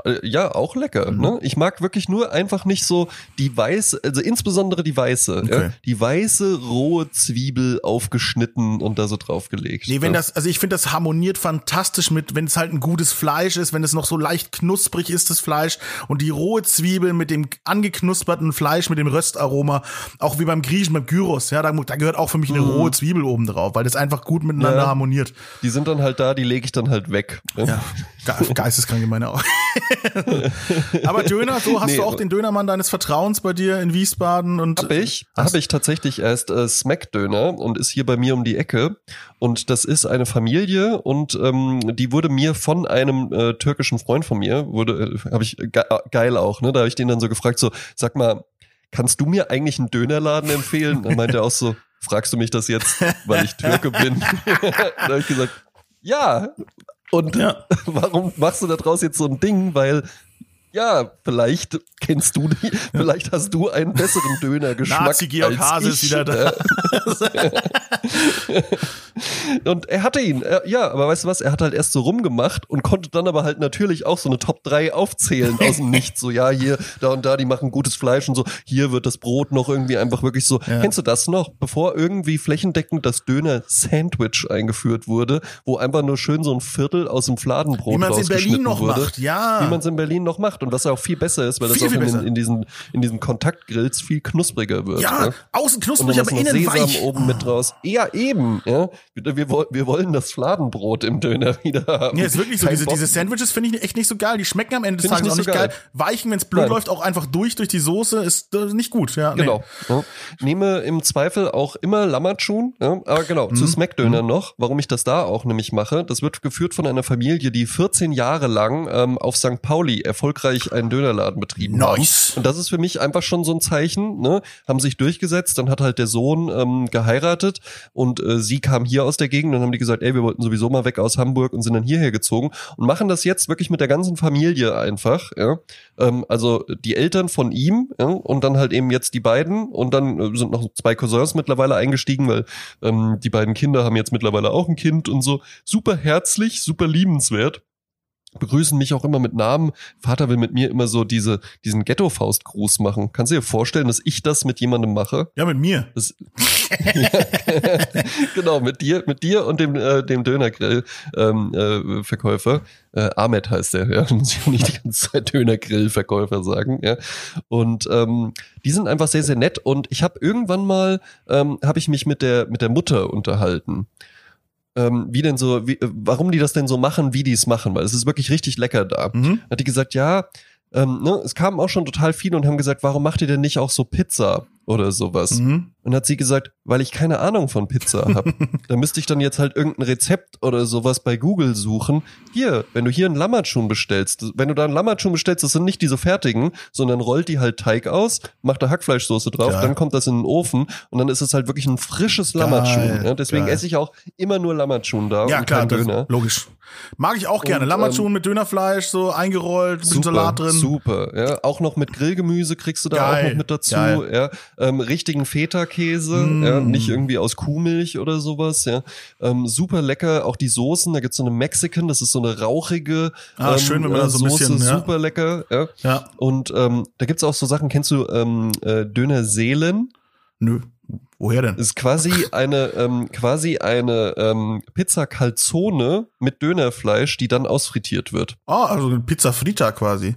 Äh, Ja, auch lecker. Mhm. Ne? Ich mag wirklich nur einfach nicht so die weiße, also insbesondere die weiße, Okay. ja? die weiße rohe Zwiebel aufgeschnitten und da so draufgelegt. Nee, wenn ja. das, also ich finde, das harmoniert fantastisch mit, wenn es halt ein gutes Fleisch ist, wenn es noch so leicht knusprig ist, das Fleisch, und die rohe Zwiebel mit dem angeknusperten Fleisch, mit dem Röstaroma, auch wie beim Griechen, beim Gyros, ja, da, da gehört auch für mich eine rohe Zwiebel oben drauf, weil das einfach gut miteinander Mhm. Ja. harmoniert. Die sind dann halt da, die lege ich dann halt weg. ne? Ja, ge geisteskrank meine Augen. Aber Döner, so hast Nee, du auch den Dönermann deines Vertrauens bei dir in Wiesbaden und Hab ich, Hast- habe ich tatsächlich erst äh, Smack-Döner und ist hier bei mir um die Ecke. Und das ist eine Familie und ähm, die wurde mir von einem äh, türkischen Freund von mir, wurde, äh, habe ich ge geil auch, ne? Da habe ich den dann so gefragt, so, sag mal, kannst du mir eigentlich einen Dönerladen empfehlen? Dann meinte er auch so, fragst du mich das jetzt, weil ich Türke bin? da habe ich gesagt, ja. Und ja. warum machst du da draus jetzt so ein Ding? Weil ja, vielleicht kennst du die, vielleicht hast du einen besseren Dönergeschmack. Nazi Georg Hase ist wieder da. und er hatte ihn, ja, aber weißt du was, er hat halt erst so rumgemacht und konnte dann aber halt natürlich auch so eine Top 3 aufzählen aus dem Nichts. So, ja, hier, da und da, die machen gutes Fleisch und so, hier wird das Brot noch irgendwie einfach wirklich so. Ja. Kennst du das noch? Bevor irgendwie flächendeckend das Döner-Sandwich eingeführt wurde, wo einfach nur schön so ein Viertel aus dem Fladenbrot Wie man es in Berlin noch wurde, macht, ja. Wie man es in Berlin noch macht und was auch viel besser ist, weil viel, das auch in, in, diesen, in diesen Kontaktgrills viel knuspriger wird. Ja, ne? außen knusprig, aber innen Sesam weich. oben mit draus. Ja, eben. Ja. Wir, wir, wir wollen das Fladenbrot im Döner wieder haben. Ja, ist wirklich so. diese, diese Sandwiches finde ich echt nicht so geil. Die schmecken am Ende des Tages auch nicht so geil. geil. Weichen, wenn es blöd Nein. läuft, auch einfach durch, durch die Soße, ist äh, nicht gut. Ja, genau. Nee. Ja. Nehme im Zweifel auch immer Lammertschun. Ja. Aber genau, mhm. zu Smackdöner mhm. noch, warum ich das da auch nämlich mache. Das wird geführt von einer Familie, die 14 Jahre lang ähm, auf St. Pauli erfolgreich einen Dönerladen betrieben nice. haben. Und das ist für mich einfach schon so ein Zeichen. Ne? Haben sich durchgesetzt, dann hat halt der Sohn ähm, geheiratet und äh, sie kam hier aus der Gegend und haben die gesagt, ey, wir wollten sowieso mal weg aus Hamburg und sind dann hierher gezogen und machen das jetzt wirklich mit der ganzen Familie einfach. Ja? Ähm, also die Eltern von ihm ja? und dann halt eben jetzt die beiden und dann äh, sind noch zwei Cousins mittlerweile eingestiegen, weil ähm, die beiden Kinder haben jetzt mittlerweile auch ein Kind und so. Super herzlich, super liebenswert begrüßen mich auch immer mit Namen. Vater will mit mir immer so diese, diesen Ghetto-Faust-Gruß machen. Kannst du dir vorstellen, dass ich das mit jemandem mache? Ja, mit mir. Das, genau, mit dir, mit dir und dem, äh, dem Dönergrill-Verkäufer. Ähm, äh, äh, Ahmed heißt der, ja. Muss ich nicht die ganze Zeit Dönergrill-Verkäufer sagen, ja. Und ähm, die sind einfach sehr, sehr nett. Und ich habe irgendwann mal, ähm, habe ich mich mit der, mit der Mutter unterhalten ähm, wie denn so, wie, äh, warum die das denn so machen, wie die es machen, weil es ist wirklich richtig lecker da. Mhm. Hat die gesagt, ja, ähm, ne, es kamen auch schon total viele und haben gesagt, warum macht ihr denn nicht auch so Pizza oder sowas? Mhm. Und hat sie gesagt, weil ich keine Ahnung von Pizza habe. da müsste ich dann jetzt halt irgendein Rezept oder sowas bei Google suchen. Hier, wenn du hier einen Lammertschun bestellst, wenn du da einen Lammertschun bestellst, das sind nicht diese fertigen, sondern rollt die halt Teig aus, macht da Hackfleischsoße drauf, Geil. dann kommt das in den Ofen und dann ist es halt wirklich ein frisches Lammertschun. Ja, deswegen Geil. esse ich auch immer nur Lammertschun da ja, und klar, Döner. logisch. Mag ich auch gerne. Lammertschun ähm, mit Dönerfleisch, so eingerollt, mit Salat drin. Super, ja. Auch noch mit Grillgemüse kriegst du da Geil. auch noch mit dazu. Ja. Ähm, richtigen Feta-Käse, mm. ja, nicht irgendwie aus Kuhmilch oder sowas, ja. Ähm, super lecker, auch die Soßen, da gibt's so eine Mexican, das ist so eine rauchige ah, ähm, schön, wenn man da so ein Soße, bisschen, ja. super lecker, ja. ja. Und ähm, da gibt's auch so Sachen, kennst du ähm, äh, Dönerseelen? Nö. Woher denn? Ist quasi eine ähm, quasi eine ähm, Pizza Calzone mit Dönerfleisch, die dann ausfrittiert wird. Ah, also eine Pizza Frita quasi.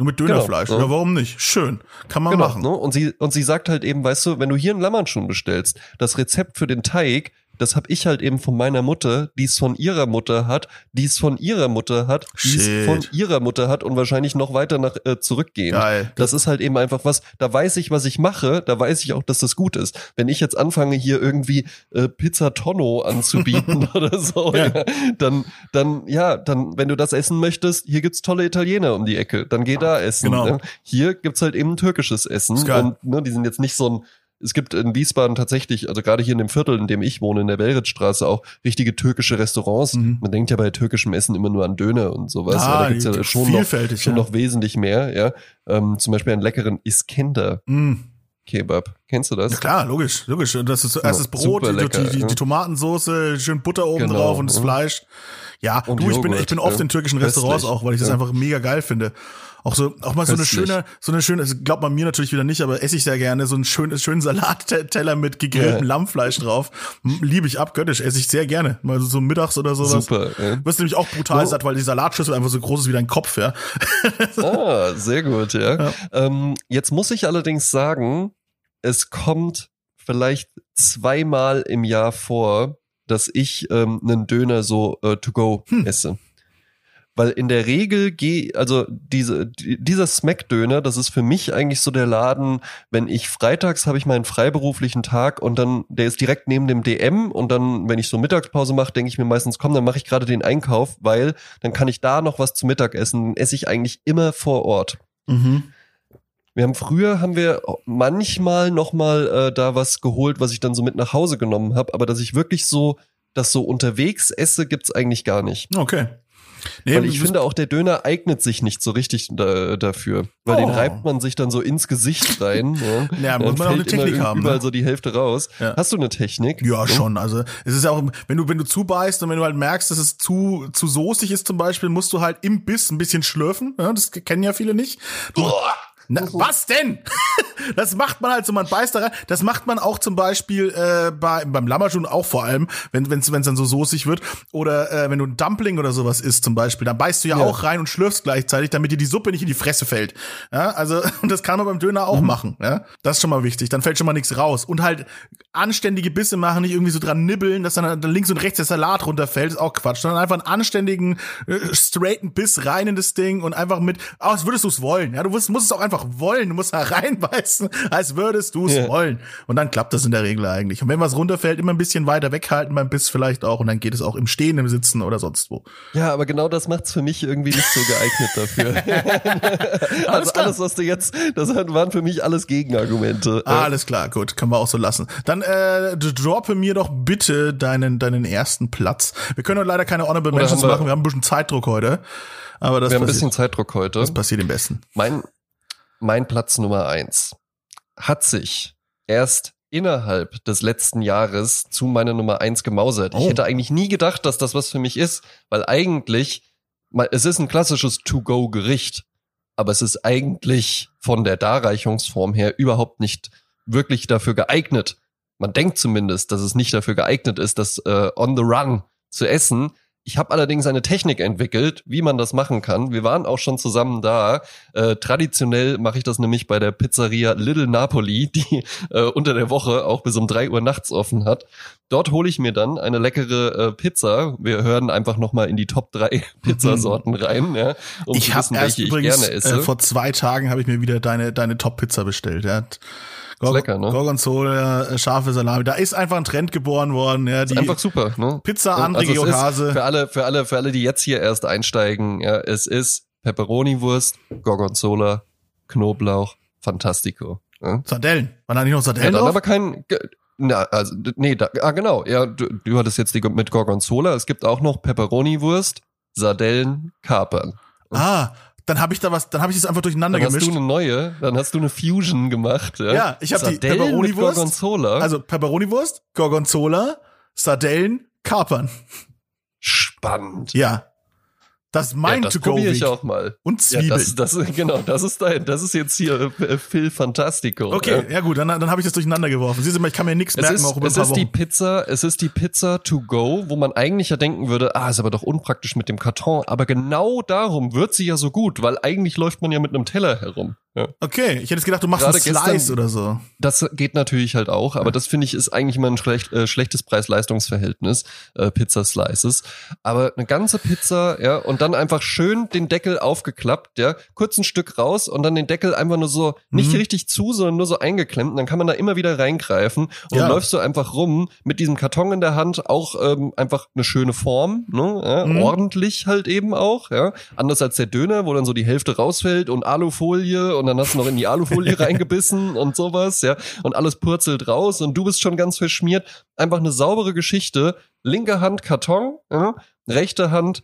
Nur mit Dönerfleisch. Genau, Oder warum nicht? Schön. Kann man genau, machen. Ne? Und sie, und sie sagt halt eben, weißt du, wenn du hier einen Lammertschuh bestellst, das Rezept für den Teig das habe ich halt eben von meiner Mutter, die es von ihrer Mutter hat, die es von ihrer Mutter hat, die es von ihrer Mutter hat und wahrscheinlich noch weiter nach äh, zurückgehen. Geil. Das ist halt eben einfach was, da weiß ich, was ich mache, da weiß ich auch, dass das gut ist. Wenn ich jetzt anfange, hier irgendwie äh, Pizza Tonno anzubieten oder so, ja. Ja, dann, dann, ja, dann, wenn du das essen möchtest, hier gibt's tolle Italiener um die Ecke, dann geh da essen. Genau. Ne? Hier gibt's halt eben türkisches Essen und ne, die sind jetzt nicht so ein es gibt in Wiesbaden tatsächlich, also gerade hier in dem Viertel, in dem ich wohne, in der Belritzstraße, auch richtige türkische Restaurants. Mhm. Man denkt ja bei türkischem Essen immer nur an Döner und sowas. Ah, ja, da gibt's ja schon, noch, schon ja. noch wesentlich mehr. Ja, ähm, Zum Beispiel einen leckeren Iskender. Mhm. Kebab. Kennst du das? Ja, klar, logisch, logisch. Das ist erst das Brot, die, lecker, die, die, die, Tomatensauce, schön Butter oben genau. drauf und das Fleisch. Ja, und du, ich bin, ich bin oft in türkischen Restaurants auch, weil ich das einfach mega geil finde. Auch so, auch mal so eine schöne, so eine schöne, also glaubt man mir natürlich wieder nicht, aber esse ich sehr gerne, so einen schönen, schönen Salatteller mit gegrilltem ja. Lammfleisch drauf. Liebe ich abgöttisch, esse ich sehr gerne. Mal so mittags oder sowas. Super. Ja. Wirst nämlich auch brutal satt, weil die Salatschüssel einfach so groß ist wie dein Kopf, ja. ah, sehr gut, ja. ja. Ähm, jetzt muss ich allerdings sagen, es kommt vielleicht zweimal im Jahr vor, dass ich ähm, einen Döner so äh, to go hm. esse. Weil in der Regel gehe, also diese, dieser Smack-Döner, das ist für mich eigentlich so der Laden, wenn ich freitags habe ich meinen freiberuflichen Tag und dann, der ist direkt neben dem DM und dann, wenn ich so Mittagspause mache, denke ich mir meistens, komm, dann mache ich gerade den Einkauf, weil dann kann ich da noch was zu Mittag essen, esse ich eigentlich immer vor Ort. Mhm Wir haben früher haben wir manchmal noch mal äh, da was geholt, was ich dann so mit nach Hause genommen habe, aber dass ich wirklich so das so unterwegs esse, gibt's eigentlich gar nicht. Okay. Nee, weil ich finde auch der Döner eignet sich nicht so richtig da, dafür, weil oh. den reibt man sich dann so ins Gesicht rein. Ja, ja muss man auch eine Technik haben. Überall ne? so die Hälfte raus. Ja. Hast du eine Technik? Ja, schon. Also es ist ja auch, wenn du wenn du zubeißt und wenn du halt merkst, dass es zu zu soßig ist zum Beispiel, musst du halt im Biss ein bisschen schlürfen. Ja, das kennen ja viele nicht. Du, na, was denn? das macht man halt so, man beißt da rein. Das macht man auch zum Beispiel äh, bei, beim Lammerschun auch vor allem, wenn es dann so soßig wird. Oder äh, wenn du ein Dumpling oder sowas isst zum Beispiel, dann beißt du ja, ja, auch rein und schlürfst gleichzeitig, damit dir die Suppe nicht in die Fresse fällt. Ja, also und das kann man beim Döner auch mhm. machen. Ja, das ist schon mal wichtig. Dann fällt schon mal nichts raus. Und halt anständige Bisse machen, nicht irgendwie so dran nibbeln, dass dann, dann links und rechts der Salat runterfällt, ist auch Quatsch. Sondern einfach einen anständigen, äh, straighten Biss rein in das Ding und einfach mit, als würdest du es wollen. Ja, du musst, musst es auch einfach einfach wollen. Du musst da reinbeißen, als würdest du es ja. wollen. Und dann klappt das in der Regel eigentlich. Und wenn was runterfällt, immer ein bisschen weiter weghalten beim Biss vielleicht auch. Und dann geht es auch im Stehen, im Sitzen oder sonst wo. Ja, aber genau das macht's für mich irgendwie nicht so geeignet dafür. also alles, was du jetzt, das waren für mich alles Gegenargumente. Ah, alles klar, gut, können wir auch so lassen. Dann äh, droppe mir doch bitte deinen deinen ersten Platz. Wir können heute leider keine Honorable Mentions machen, wir haben ein bisschen Zeitdruck heute. Aber das wir haben ein bisschen Zeitdruck heute. Das passiert im Besten. Mein mein Platz Nummer eins hat sich erst innerhalb des letzten Jahres zu meiner Nummer eins gemausert. Oh. Ich hätte eigentlich nie gedacht, dass das was für mich ist, weil eigentlich, es ist ein klassisches To-Go-Gericht, aber es ist eigentlich von der Darreichungsform her überhaupt nicht wirklich dafür geeignet. Man denkt zumindest, dass es nicht dafür geeignet ist, das äh, on the run zu essen. Ich habe allerdings eine Technik entwickelt, wie man das machen kann. Wir waren auch schon zusammen da. Äh, traditionell mache ich das nämlich bei der Pizzeria Little Napoli, die äh, unter der Woche auch bis um drei Uhr nachts offen hat. Dort hole ich mir dann eine leckere äh, Pizza. Wir hören einfach nochmal in die Top drei Pizzasorten rein, ja, um ich zu wissen, welche übrigens, ich gerne esse. Äh, vor zwei Tagen habe ich mir wieder deine deine Top Pizza bestellt. Ja. Gorg lecker, ne? Gorgonzola, äh, scharfe Salami. Da ist einfach ein Trend geboren worden. Ja, die ist einfach super. Ne? Pizza André also Georgase. Für alle, für alle, für alle, die jetzt hier erst einsteigen, ja, es ist Pepperoni-Wurst, Gorgonzola, Knoblauch, Fantastico. Ja? Sardellen. Waren da nicht noch Sardellen ja, dann aber kein, na, also, nee, da, ah, genau. Ja, du, du hattest jetzt die mit Gorgonzola. Es gibt auch noch Pepperoni-Wurst, Sardellen, Kapern. Ah, dann habe ich da was, dann habe ich das einfach durcheinander dann gemischt. Dann hast du eine neue, dann hast du eine Fusion gemacht. Ja, ja ich habe die Pepperoni Wurst, Gorgonzola. Also Pepperoni Wurst, Gorgonzola, Sardellen, Kapern. Spannend. Ja. Das ist mein ja, das to go probiere ich auch mal. Und Zwiebeln. Ja, das, das, genau, das ist dein, das ist jetzt hier äh, Phil Fantastico. Okay, ja, ja gut, dann, dann habe ich das durcheinander geworfen. Siehst du mal, ich kann mir nichts merken, ist, auch über es ein paar ist Wochen. die Pizza, es ist die Pizza to go, wo man eigentlich ja denken würde, ah, ist aber doch unpraktisch mit dem Karton. Aber genau darum wird sie ja so gut, weil eigentlich läuft man ja mit einem Teller herum. Ja. Okay, ich hätte jetzt gedacht, du machst Gerade einen Slice gestern, oder so. Das geht natürlich halt auch, aber ja. das finde ich ist eigentlich immer ein schlecht, äh, schlechtes Preis-Leistungs-Verhältnis, äh, Pizza-Slices. Aber eine ganze Pizza, ja, und dann einfach schön den Deckel aufgeklappt, ja, kurz ein Stück raus und dann den Deckel einfach nur so, nicht mhm. richtig zu, sondern nur so eingeklemmt und dann kann man da immer wieder reingreifen und ja. dann läufst du einfach rum mit diesem Karton in der Hand, auch ähm, einfach eine schöne Form, ne, ja, mhm. ordentlich halt eben auch, ja, anders als der Döner, wo dann so die Hälfte rausfällt und Alufolie und dann hast du noch in die Alufolie reingebissen und sowas, ja, und alles purzelt raus und du bist schon ganz verschmiert. Einfach eine saubere Geschichte. Linke Hand Karton, ja, rechte Hand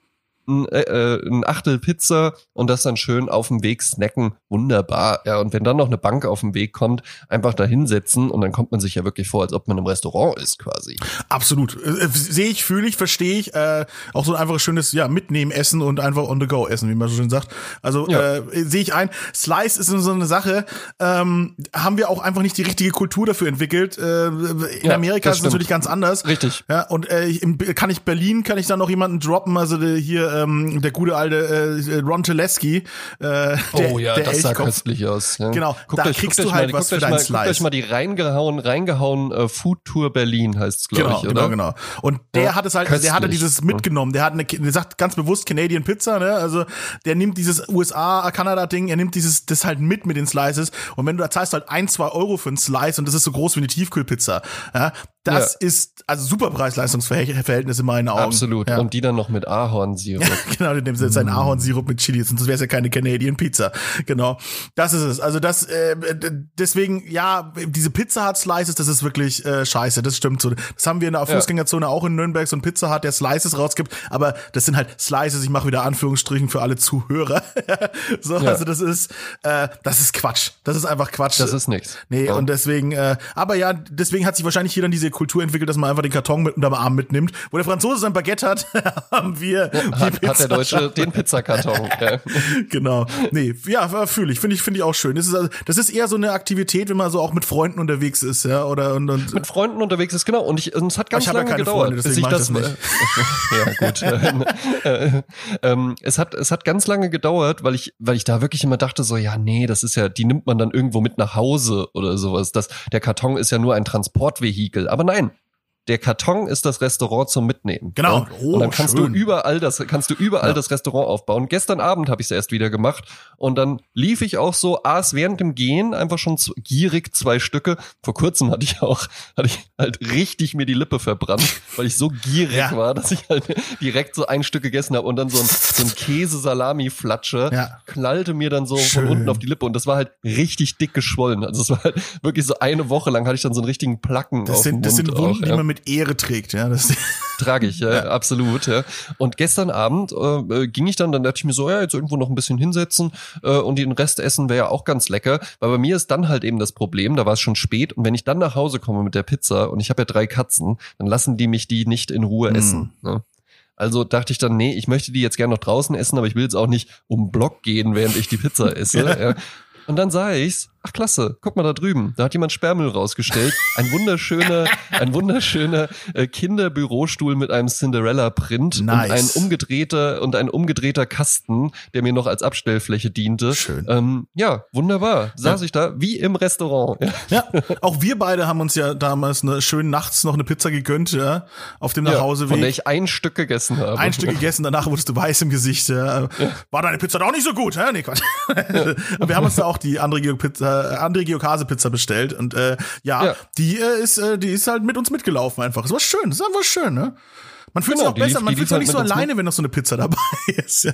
ein, äh, äh, ein Achtel Pizza und das dann schön auf dem Weg snacken. Wunderbar. Ja, und wenn dann noch eine Bank auf dem Weg kommt, einfach da hinsetzen und dann kommt man sich ja wirklich vor, als ob man im Restaurant ist quasi. Absolut. Äh, äh Sehe ich, fühle ich, verstehe ich. Äh, auch so ein einfaches schönes, ja, mitnehmen, essen und einfach on the go essen, wie man so schön sagt. Also ja. äh, sehe ich ein. Slice ist so eine Sache. Ähm, haben wir auch einfach nicht die richtige Kultur dafür entwickelt. Äh, in ja, Amerika ist es natürlich ganz anders. Richtig. Ja, und äh, im, kann ich Berlin, kann ich da noch jemanden droppen, also hier ähm, der gute alte äh, Ron Teleski. Äh, der, oh ja, der das sah köstlich aus. Ja. Genau, guckt da euch, kriegst du halt mal, was für deinen Slice. Guckt euch mal die reingehauen, reingehauen äh, Food Tour Berlin heißt glaube genau, ich, oder? Genau, genau. Und der ja, hat es halt, köstlich. der hatte dieses mitgenommen. Der hat eine, der sagt ganz bewusst Canadian Pizza, ne? Also der nimmt dieses USA, Kanada Ding, er nimmt dieses das halt mit mit den Slices. Und wenn du da zahlst halt ein, zwei Euro für einen Slice und das ist so groß wie eine Tiefkühlpizza, ja, das ja. ist also super Preis-Leistungsverhältnis in meinen Augen. Absolut. Ja. Und die dann noch mit Ahornsirup. genau, in dem Sinne sein Ahornsirup mit Chili, sonst wäre es ja keine Canadian Pizza. Genau. Das ist es. Also das, äh, deswegen, ja, diese Pizza Hut Slices, das ist wirklich äh, scheiße. Das stimmt so. Das haben wir in der Fußgängerzone auch in Nürnberg, so ein Pizza Hut, der Slices rausgibt. Aber das sind halt Slices, ich mache wieder Anführungsstrichen für alle Zuhörer. so, also das ist, äh, das ist Quatsch. Das ist einfach Quatsch. Das ist nichts. Nee, und deswegen, äh, aber ja, deswegen hat sich wahrscheinlich hier dann diese Kultur entwickelt, dass man einfach den Karton mit unterm Arm mitnimmt. Wo der Franzose sein Baguette hat, haben wir ja, hat, der Deutsche den Pizzakarton. ja. Genau. Nee, ja, fühle ich, finde ich, finde ich auch schön. Das ist, also, das ist eher so eine Aktivität, wenn man so auch mit Freunden unterwegs ist, ja, oder und, und mit Freunden unterwegs ist, genau. Und ich, und es hat ganz lange ja gedauert, Freunde, bis ich das, das ja, gut. äh, ähm, es hat, es hat ganz lange gedauert, weil ich, weil ich da wirklich immer dachte so, ja, nee, das ist ja, die nimmt man dann irgendwo mit nach Hause oder sowas. Das, der Karton ist ja nur ein Transportvehikel. Aber nein, der Karton ist das Restaurant zum Mitnehmen. Genau. Ja? Oh, und dann kannst schön. du überall das, kannst du überall ja. das Restaurant aufbauen. Gestern Abend habe ich es erst wieder gemacht und dann lief ich auch so, aß während dem Gehen einfach schon gierig zwei Stücke. Vor kurzem hatte ich auch, hatte ich halt richtig mir die Lippe verbrannt, weil ich so gierig ja. war, dass ich halt direkt so ein Stück gegessen habe und dann so ein, so ein Käse-Salami-Flatsche knallte mir dann so schön. von unten auf die Lippe und das war halt richtig dick geschwollen. Also es war halt wirklich so eine Woche lang hatte ich dann so einen richtigen Placken das auf sind, dem Mund Das sind Wunden, auch, die man mit Ehre trägt, ja. Das Trage ich, ja, ja, absolut. Ja. Und gestern Abend äh, ging ich dann, dann dachte ich mir so, ja, jetzt irgendwo noch ein bisschen hinsetzen äh, und den Rest essen wäre ja auch ganz lecker. Weil bei mir ist dann halt eben das Problem, da war es schon spät und wenn ich dann nach Hause komme mit der Pizza und ich habe ja drei Katzen, dann lassen die mich die nicht in Ruhe Hm. essen. Ne? Also dachte ich dann, nee, ich möchte die jetzt gerne noch draußen essen, aber ich will jetzt auch nicht um den Block gehen, während ich die Pizza esse. ja. Und dann sah ich's, ach klasse, guck mal da drüben, da hat jemand Sperrmüll rausgestellt. Ein wunderschöner, ein wunderschöner äh, Kinderbürostuhl mit einem Cinderella-Print Nice. und ein umgedrehter und ein umgedrehter Kasten, der mir noch als Abstellfläche diente. Schön. Ähm, ja, wunderbar. Saß ich da wie im Restaurant. Ja, auch wir beide haben uns ja damals eine, schön nachts noch eine Pizza gegönnt, ja, auf dem Ja, Nachhauseweg. von der ich ein Stück gegessen habe. ein Stück gegessen, danach wurdest du weiß im Gesicht. Ja. War deine Pizza doch nicht so gut, hä? Nee, Quatsch. Wir haben uns da auch die Andre Geo Pizza, äh, Andre Geokase Pizza bestellt und äh, ja, Ja. die äh, ist, äh, die ist halt mit uns mitgelaufen einfach. Das war schön, ist einfach schön, ne? Man fühlt Genau, sich auch besser, lief- man fühlt sich auch halt nicht so mit alleine, wenn noch so eine Pizza dabei ist. Ja.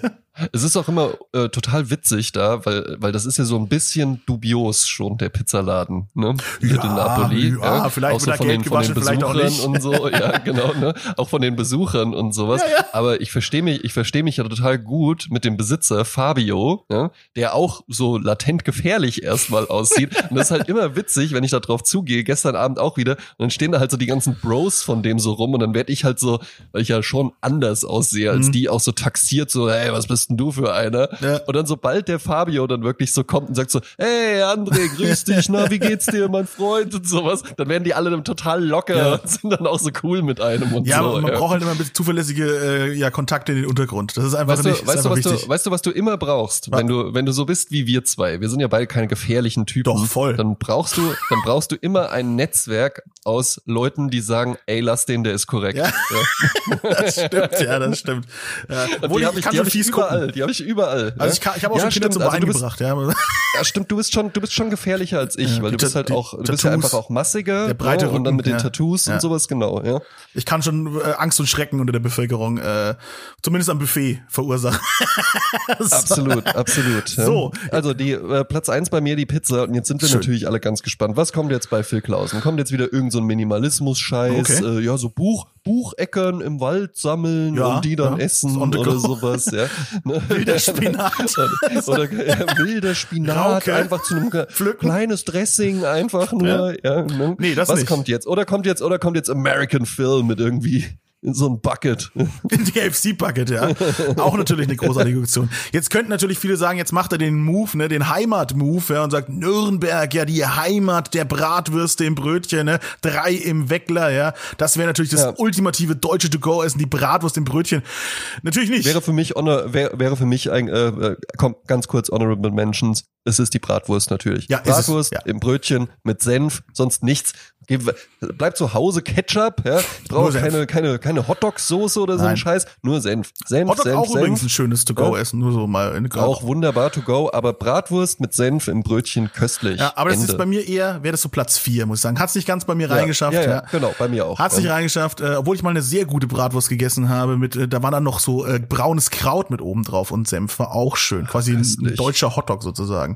Es ist auch immer äh, total witzig da, weil, weil das ist ja so ein bisschen dubios schon, der Pizzaladen, ne? Hier Ja, in Napoli. ja, vielleicht auch so von den, von den Besuchern und so, ja, genau, ne? Auch von den Besuchern und sowas. Ja, ja. Aber ich verstehe mich, ich verstehe mich ja total gut mit dem Besitzer Fabio, ja? der auch so latent gefährlich erstmal aussieht. und das ist halt immer witzig, wenn ich da drauf zugehe, gestern Abend auch wieder, und dann stehen da halt so die ganzen Bros von dem so rum und dann werde ich halt so, weil ich ja schon anders aussehe als die, auch so taxiert, so, hey, was bist denn du für einer? Mhm. Ja. Und dann sobald der Fabio dann wirklich so kommt und sagt so, hey André, grüß dich, na, wie geht's dir, mein Freund und sowas, dann werden die alle dann total locker Ja. und sind dann auch so cool mit einem und Ja, so. man ja. braucht halt immer ein bisschen zuverlässige äh, ja, Kontakte in den Untergrund. Das ist einfach Weißt, nicht, du, ist weißt, du, was wichtig. du, weißt du, was du immer brauchst, wenn du, wenn du so bist wie wir zwei? Wir sind ja beide keine gefährlichen Typen. Doch, voll. Dann brauchst du, dann brauchst du immer ein Netzwerk aus Leuten, die sagen, ey, lass den, der ist korrekt. Ja. das stimmt, ja, das stimmt. Ja, obwohl die habe ich, die hab ich überall. gucken. Die habe ich überall. Also ja? ich, kann, ich habe auch ja, schon Kinder stimmt, zum also gebracht, ja. Ja, stimmt, du bist schon, du bist schon gefährlicher als ich, Ja, weil du bist halt auch, du die bist ja Tattoos. einfach auch massiger. Der breite ja, und dann Rücken, mit den. Tattoos und sowas, genau, ja. Ich kann schon äh, Angst und Schrecken unter der Bevölkerung, äh, zumindest am Buffet verursachen. So. Absolut, absolut. So. Also die äh, Platz eins bei mir die Pizza und jetzt sind wir Schön. natürlich alle ganz gespannt. Was kommt jetzt bei Phil Klausen? Kommt jetzt wieder irgend so ein Minimalismus-Scheiß? Okay. Äh, ja, so Buch, Bucheckern im Wald sammeln Ja, und die dann ja. essen oder sowas, ja. Wilder Spinat. oder ja, wilder Spinat, Rauke. einfach zu einem Pflücken. kleines Dressing, einfach nur. Ja. ne? Nee, das Was nicht. kommt jetzt? Oder kommt jetzt, oder kommt jetzt American Film mit irgendwie so ein Bucket? Die KFC-Bucket, ja. Auch natürlich eine großartige Option. Jetzt könnten natürlich viele sagen, jetzt macht er den Move, ne, den Heimat-Move, ja, und sagt, Nürnberg, ja, die Heimat der Bratwürste im Brötchen, ne, drei im Weckler, ja. Das wäre natürlich das Ja. ultimative deutsche To-Go-Essen, die Bratwurst im Brötchen. Natürlich nicht. Wäre für mich honor, wäre, wäre für mich ein, äh, äh, komm, ganz kurz Honorable Mentions. Es ist die Bratwurst natürlich. Ja, es, Bratwurst ja. im Brötchen mit Senf, sonst nichts. Bleib zu Hause Ketchup, ja. Brauche keine, keine, keine Hotdog-Soße oder so ein. Scheiß. Nur Senf. Senf, Hotdog Senf, auch Senf. übrigens ein schönes To-Go-Essen, nur so mal in Auch wunderbar to go, aber Bratwurst mit Senf im Brötchen köstlich. Ja, aber das Ende. ist bei mir eher, wäre das so Platz vier, muss ich sagen. Hat's nicht ganz bei mir Ja, reingeschafft. Ja, ja, genau, bei mir auch. Hat's nicht reingeschafft, äh, obwohl ich mal eine sehr gute Bratwurst gegessen habe. Mit, äh, da war dann noch so äh, braunes Kraut mit oben drauf und Senf war auch schön, quasi ein, ein deutscher Hotdog sozusagen.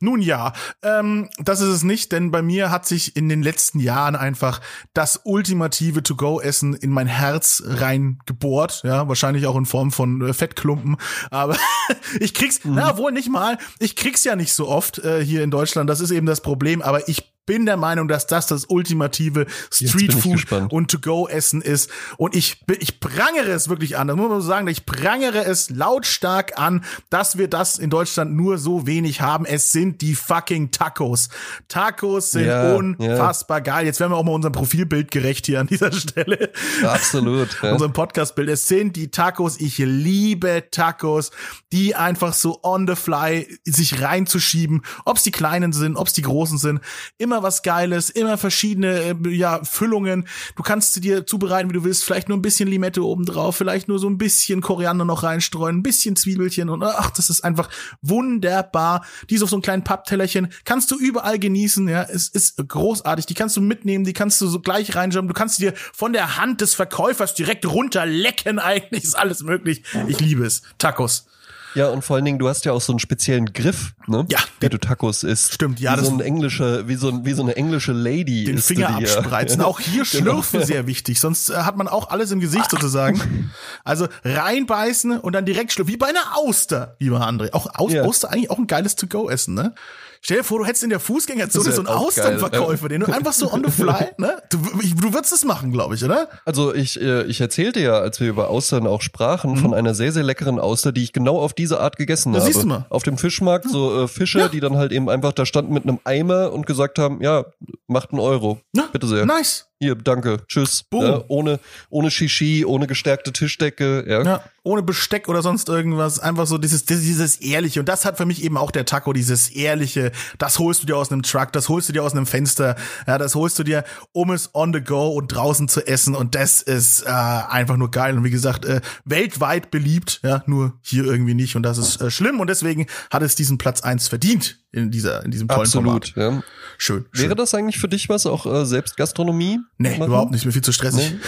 Nun ja, ähm, das ist es nicht, denn bei mir hat sich in den letzten Jahren einfach das ultimative To-Go-Essen in mein Herz reingebohrt. Ja, wahrscheinlich auch in Form von äh, Fettklumpen, aber ich krieg's, na wohl nicht mal. Ich krieg's ja nicht so oft äh, hier in Deutschland. Das ist eben das Problem. Aber ich bin der Meinung, dass das das ultimative Streetfood gespannt. und To-Go-Essen ist. Und ich, ich prangere es wirklich an. Das muss man so sagen. Ich prangere es lautstark an, dass wir das in Deutschland nur so wenig haben. Es sind die fucking Tacos. Tacos sind Ja, unfassbar geil. Jetzt werden wir auch mal unserem Profilbild gerecht hier an dieser Stelle. Absolut. Ja. Unserem Podcast-Bild. Es sind die Tacos. Ich liebe Tacos, die einfach so on the fly sich reinzuschieben. Ob's die kleinen sind, ob's die großen sind. Immer was Geiles, immer verschiedene äh, ja, Füllungen. Du kannst sie dir zubereiten, wie du willst. Vielleicht nur ein bisschen Limette oben drauf, vielleicht nur so ein bisschen Koriander noch reinstreuen, ein bisschen Zwiebelchen und ach, das ist einfach wunderbar. Dies auf so einem kleinen Papptellerchen kannst du überall genießen. Ja, es ist großartig. Die kannst du mitnehmen, die kannst du so gleich reinschauen. Du kannst sie dir von der Hand des Verkäufers direkt runterlecken. Eigentlich ist alles möglich. Ich liebe es. Tacos. Ja, und vor allen Dingen, du hast ja auch so einen speziellen Griff, ne? Ja, Wie du Tacos isst. Stimmt, ja, Wie das- so ein englische, wie so, ein, wie so eine englische Lady. den Finger die, ja. abspreizen. Auch hier Genau. schlürfen sehr wichtig, sonst äh, hat man auch alles im Gesicht sozusagen. Also reinbeißen und dann direkt schlürfen, wie bei einer Auster, lieber André. Auch Aus Ja. Auster eigentlich auch ein geiles To-Go-Essen, ne? Stell dir vor, du hättest in der Fußgängerzone Das so einen Austernverkäufer, den du einfach so on the fly, ne? Du, du würdest es machen, glaube ich, oder? Also ich, äh, ich erzählte ja, als wir über Austern auch sprachen, von einer sehr, sehr leckeren Auster, die ich genau auf diese Art gegessen Mhm. Da habe. siehst du mal. Auf dem Fischmarkt so äh, Fische, Ja. die dann halt eben einfach da standen mit einem Eimer und gesagt haben, ja, macht einen Euro. Ja, Bitte sehr. Nice. Hier, danke, tschüss. Boom. Ja, ohne, ohne Shishi, ohne gestärkte Tischdecke. Ja. Ja, ohne Besteck oder sonst irgendwas. Einfach so dieses, dieses Ehrliche. Und das hat für mich eben auch der Taco, dieses Ehrliche. Das holst du dir aus einem Truck, das holst du dir aus einem Fenster. Ja, das holst du dir, um es on the go und draußen zu essen. Und das ist äh, einfach nur geil. Und wie gesagt, äh, weltweit beliebt. Ja, nur hier irgendwie nicht. Und das ist äh, schlimm. Und deswegen hat es diesen Platz eins verdient in dieser, in diesem tollen Absolut. Format. Ja. Schön. schön. Wäre das eigentlich für dich was, auch äh, selbst Gastronomie? Nee, machen? überhaupt nicht. Mir viel zu stressig. Nee?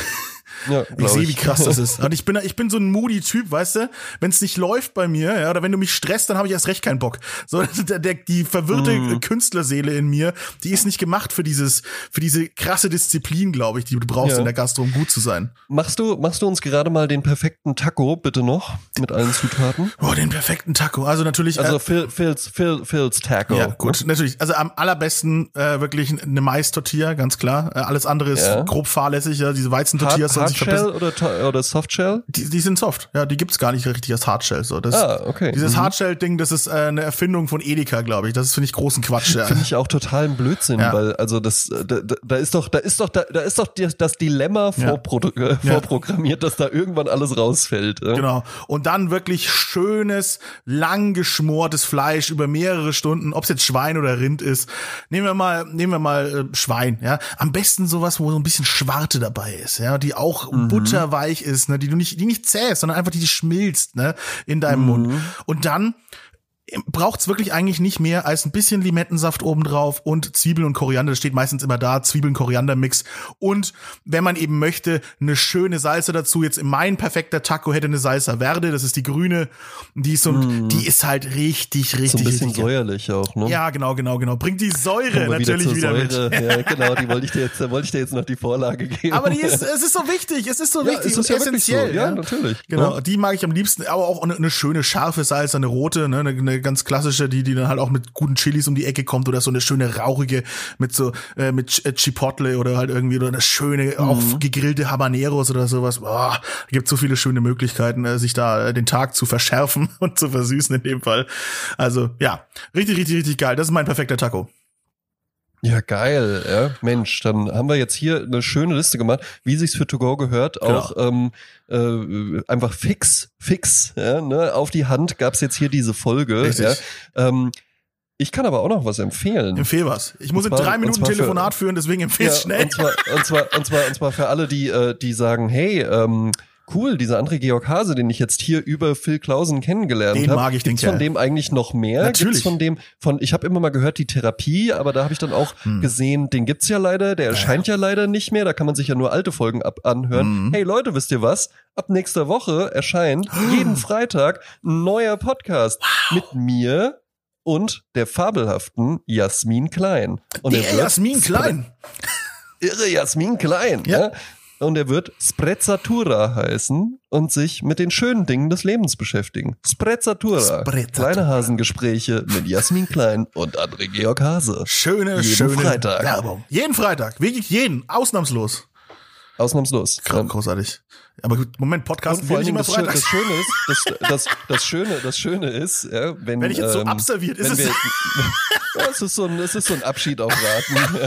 Ja, Ich sehe, wie krass das ist. Und ich bin, ich bin so ein moody Typ, weißt du? Wenn es nicht läuft bei mir, ja, oder wenn du mich stresst, dann habe ich erst recht keinen Bock. So, der, der, die verwirrte Mhm. Künstlerseele in mir, die ist nicht gemacht für dieses, für diese krasse Disziplin, glaube ich, die du brauchst Ja. in der Gastro, um gut zu sein. Machst du, machst du uns gerade mal den perfekten Taco, bitte noch, mit allen Zutaten? Oh, den perfekten Taco. Also natürlich. Also äh, Phil, Phil's, Phil, Phil's Taco. ja, gut, natürlich. Also am allerbesten äh, wirklich eine Mais-Tortilla, ganz klar. Äh, alles andere ist Ja. grob fahrlässig. Ja, diese Weizentortillas Hardshell oder, oder Softshell? Die, die sind soft. Ja, die gibt's gar nicht richtig als Hardshell. So, das, Ah, okay. Dieses Mhm. Hardshell-Ding, das ist äh, eine Erfindung von Edeka, glaube ich. Das ist finde ich großen Quatsch. Ja. Finde ich auch totalen Blödsinn, Ja. weil also das da, da- ist doch da ist doch da, da ist doch das Dilemma Ja. vorpro äh, vorprogrammiert, dass da irgendwann alles rausfällt. Genau. Und dann wirklich schönes, lang geschmortes Fleisch über mehrere Stunden, ob es jetzt Schwein oder Rind ist. Nehmen wir mal, nehmen wir mal äh, Schwein, ja. Am besten sowas, wo so ein bisschen Schwarte dabei ist, ja, die auch butterweich ist, ne, die du nicht, die nicht zähst, sondern einfach die, die schmilzt, ne, in deinem Mund. Und dann braucht's wirklich eigentlich nicht mehr als ein bisschen Limettensaft obendrauf und Zwiebeln und Koriander. Das steht meistens immer da, Zwiebeln, Koriander-Mix. Und wenn man eben möchte, eine schöne Salsa dazu. Jetzt mein perfekter Taco hätte eine Salsa Verde, das ist die grüne. Die ist so, die ist halt richtig, richtig, So ein bisschen richtig. säuerlich auch, ne? Ja, genau, genau, genau. Bringt die Säure natürlich wieder, mit. Säure. Ja, genau, die wollte ich dir jetzt, da wollte ich dir jetzt noch die Vorlage geben. Aber die ist, es ist so wichtig, es ist so ja, wichtig ist und das ja wirklich so. essentiell. Ja, natürlich. Genau, Ja. die mag ich am liebsten, aber auch eine, eine schöne scharfe Salsa, eine rote, ne, eine, eine ganz klassische, die die dann halt auch mit guten Chilis um die Ecke kommt oder so eine schöne rauchige mit so äh, mit äh, Chipotle oder halt irgendwie oder eine schöne auch Mhm. gegrillte Habaneros oder sowas. Boah, gibt so viele schöne Möglichkeiten, äh, sich da äh, den Tag zu verschärfen und zu versüßen in dem Fall. Also ja, richtig, richtig, richtig geil. Das ist mein perfekter Taco. Ja, geil, ja. Mensch, dann haben wir jetzt hier eine schöne Liste gemacht, wie sich's für To Go gehört. Genau. Auch ähm, äh, einfach fix, fix, ja, ne, auf die Hand gab's jetzt hier diese Folge. Richtig. Ja. Ähm, Ich kann aber auch noch was empfehlen. Empfehl was. Ich muss Und in zwar- drei Minuten zwar für- Telefonat führen, deswegen empfehl Ja, schnell. Und zwar, und zwar, und zwar, und zwar für alle, die, äh, die sagen, hey, ähm, cool, dieser André Georg Hase, den ich jetzt hier über Phil Klausen kennengelernt Den habe. mag ich, den Gibt's von Kerl. dem eigentlich noch mehr? Natürlich. Gibt's von dem, von, ich habe immer mal gehört, die Therapie, aber da habe ich dann auch Hm. gesehen, den gibt's ja leider, der erscheint ja leider nicht mehr, da kann man sich ja nur alte Folgen ab anhören. Mhm. Hey Leute, wisst ihr was? Ab nächster Woche erscheint jeden Freitag ein neuer Podcast mit mir und der fabelhaften Jasmin Klein. Und Der er Jasmin Klein. irre Jasmin Klein. Ja. Ja. Und er wird Sprezzatura heißen und sich mit den schönen Dingen des Lebens beschäftigen. Sprezzatura. Sprezzatura. Kleine Hasengespräche mit Jasmin Klein und André Georg Hase. Schöne, Jeden schöne Freitag. Werbung. Jeden Freitag. Wirklich jeden. Ausnahmslos. Ausnahmslos. Groß- Großartig. Aber gut, Moment, Podcast Und vor immer das, Schö- das Schöne ist, das, das, das Schöne, das Schöne ist, ja, wenn, Wenn ich jetzt so ähm, abserviert, ist es- wir, ja, es ist so ein, es ist so ein Abschied auf Raten.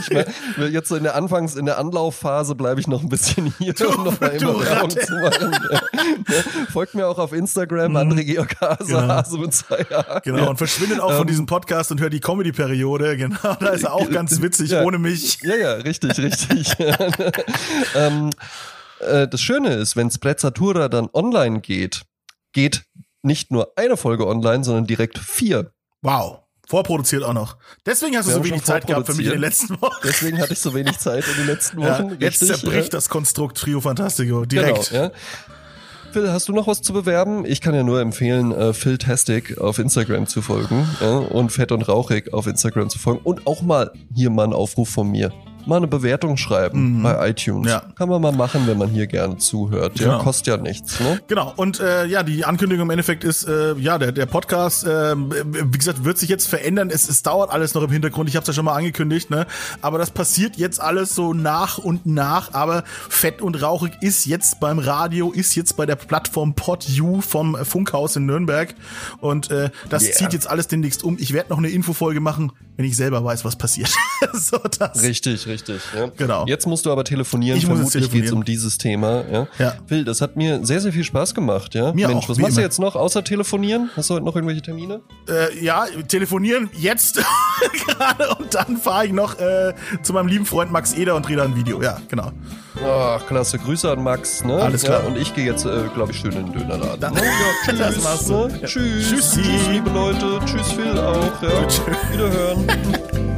ich mein, jetzt so in der Anfangs, in der Anlaufphase bleibe ich noch ein bisschen hier, um noch mal du immer Werbung zu machen. Ja. Folgt mir auch auf Instagram, André Georg Hase, Genau. Hase mit zwei A. Genau, und verschwindet auch von Ähm, diesem Podcast und hört die Comedy-Periode. Genau, da ist er auch ganz witzig, ohne mich. Ja, ja, richtig, richtig. ähm, äh, das Schöne ist, wenn Sprezzatura dann online geht, geht nicht nur eine Folge online, sondern direkt vier. Wow. Vorproduziert auch noch. Deswegen hast du Wir so wenig Zeit gehabt für mich in den letzten Wochen. Deswegen hatte ich so wenig Zeit in den letzten Ja, Wochen. jetzt richtig, zerbricht äh, das Konstrukt Trio Fantastico direkt. Genau, ja. Phil, hast du noch was zu bewerben? Ich kann ja nur empfehlen, äh, Phil Tastic auf Instagram zu folgen ja, und Fett und Rauchig auf Instagram zu folgen und auch mal hier mal einen Aufruf von mir. Mal eine Bewertung schreiben Mhm. bei iTunes. Ja. Kann man mal machen, wenn man hier gerne zuhört. Ja, Genau. kostet ja nichts. Ne? Genau, und äh, ja, die Ankündigung im Endeffekt ist, äh, ja, der, der Podcast, äh, wie gesagt, wird sich jetzt verändern. Es, es dauert alles noch im Hintergrund, ich habe es ja schon mal angekündigt, ne? Aber das passiert jetzt alles so nach und nach. Aber Fett und Rauchig ist jetzt beim Radio, ist jetzt bei der Plattform PodU vom Funkhaus in Nürnberg. Und äh, das Yeah. zieht jetzt alles demnächst um. Ich werde noch eine Infofolge machen, wenn ich selber weiß, was passiert. so, das. Richtig, richtig. Ja. Genau. Jetzt musst du aber telefonieren. Ich Vermutlich geht es um dieses Thema. Ja. Ja. Phil, das hat mir sehr, sehr viel Spaß gemacht. Ja. Mir Mensch, auch, was machst du immer. jetzt noch außer telefonieren? Hast du heute noch irgendwelche Termine? Äh, ja, telefonieren jetzt gerade und dann fahre ich noch äh, zu meinem lieben Freund Max Eder und drehe da ein Video. Ja, genau. Ach, klasse. Grüße an Max. Ne? Alles klar. Ja, und ich gehe jetzt, äh, glaube ich, schön in den Dönerladen. Dann- Ne? Ja, tschüss. Das machst du. Ne? Ja. Tschüss. Tschüssi. Tschüss, liebe Leute. Tschüss, Phil auch. Ja. Tschüss. Wiederhören.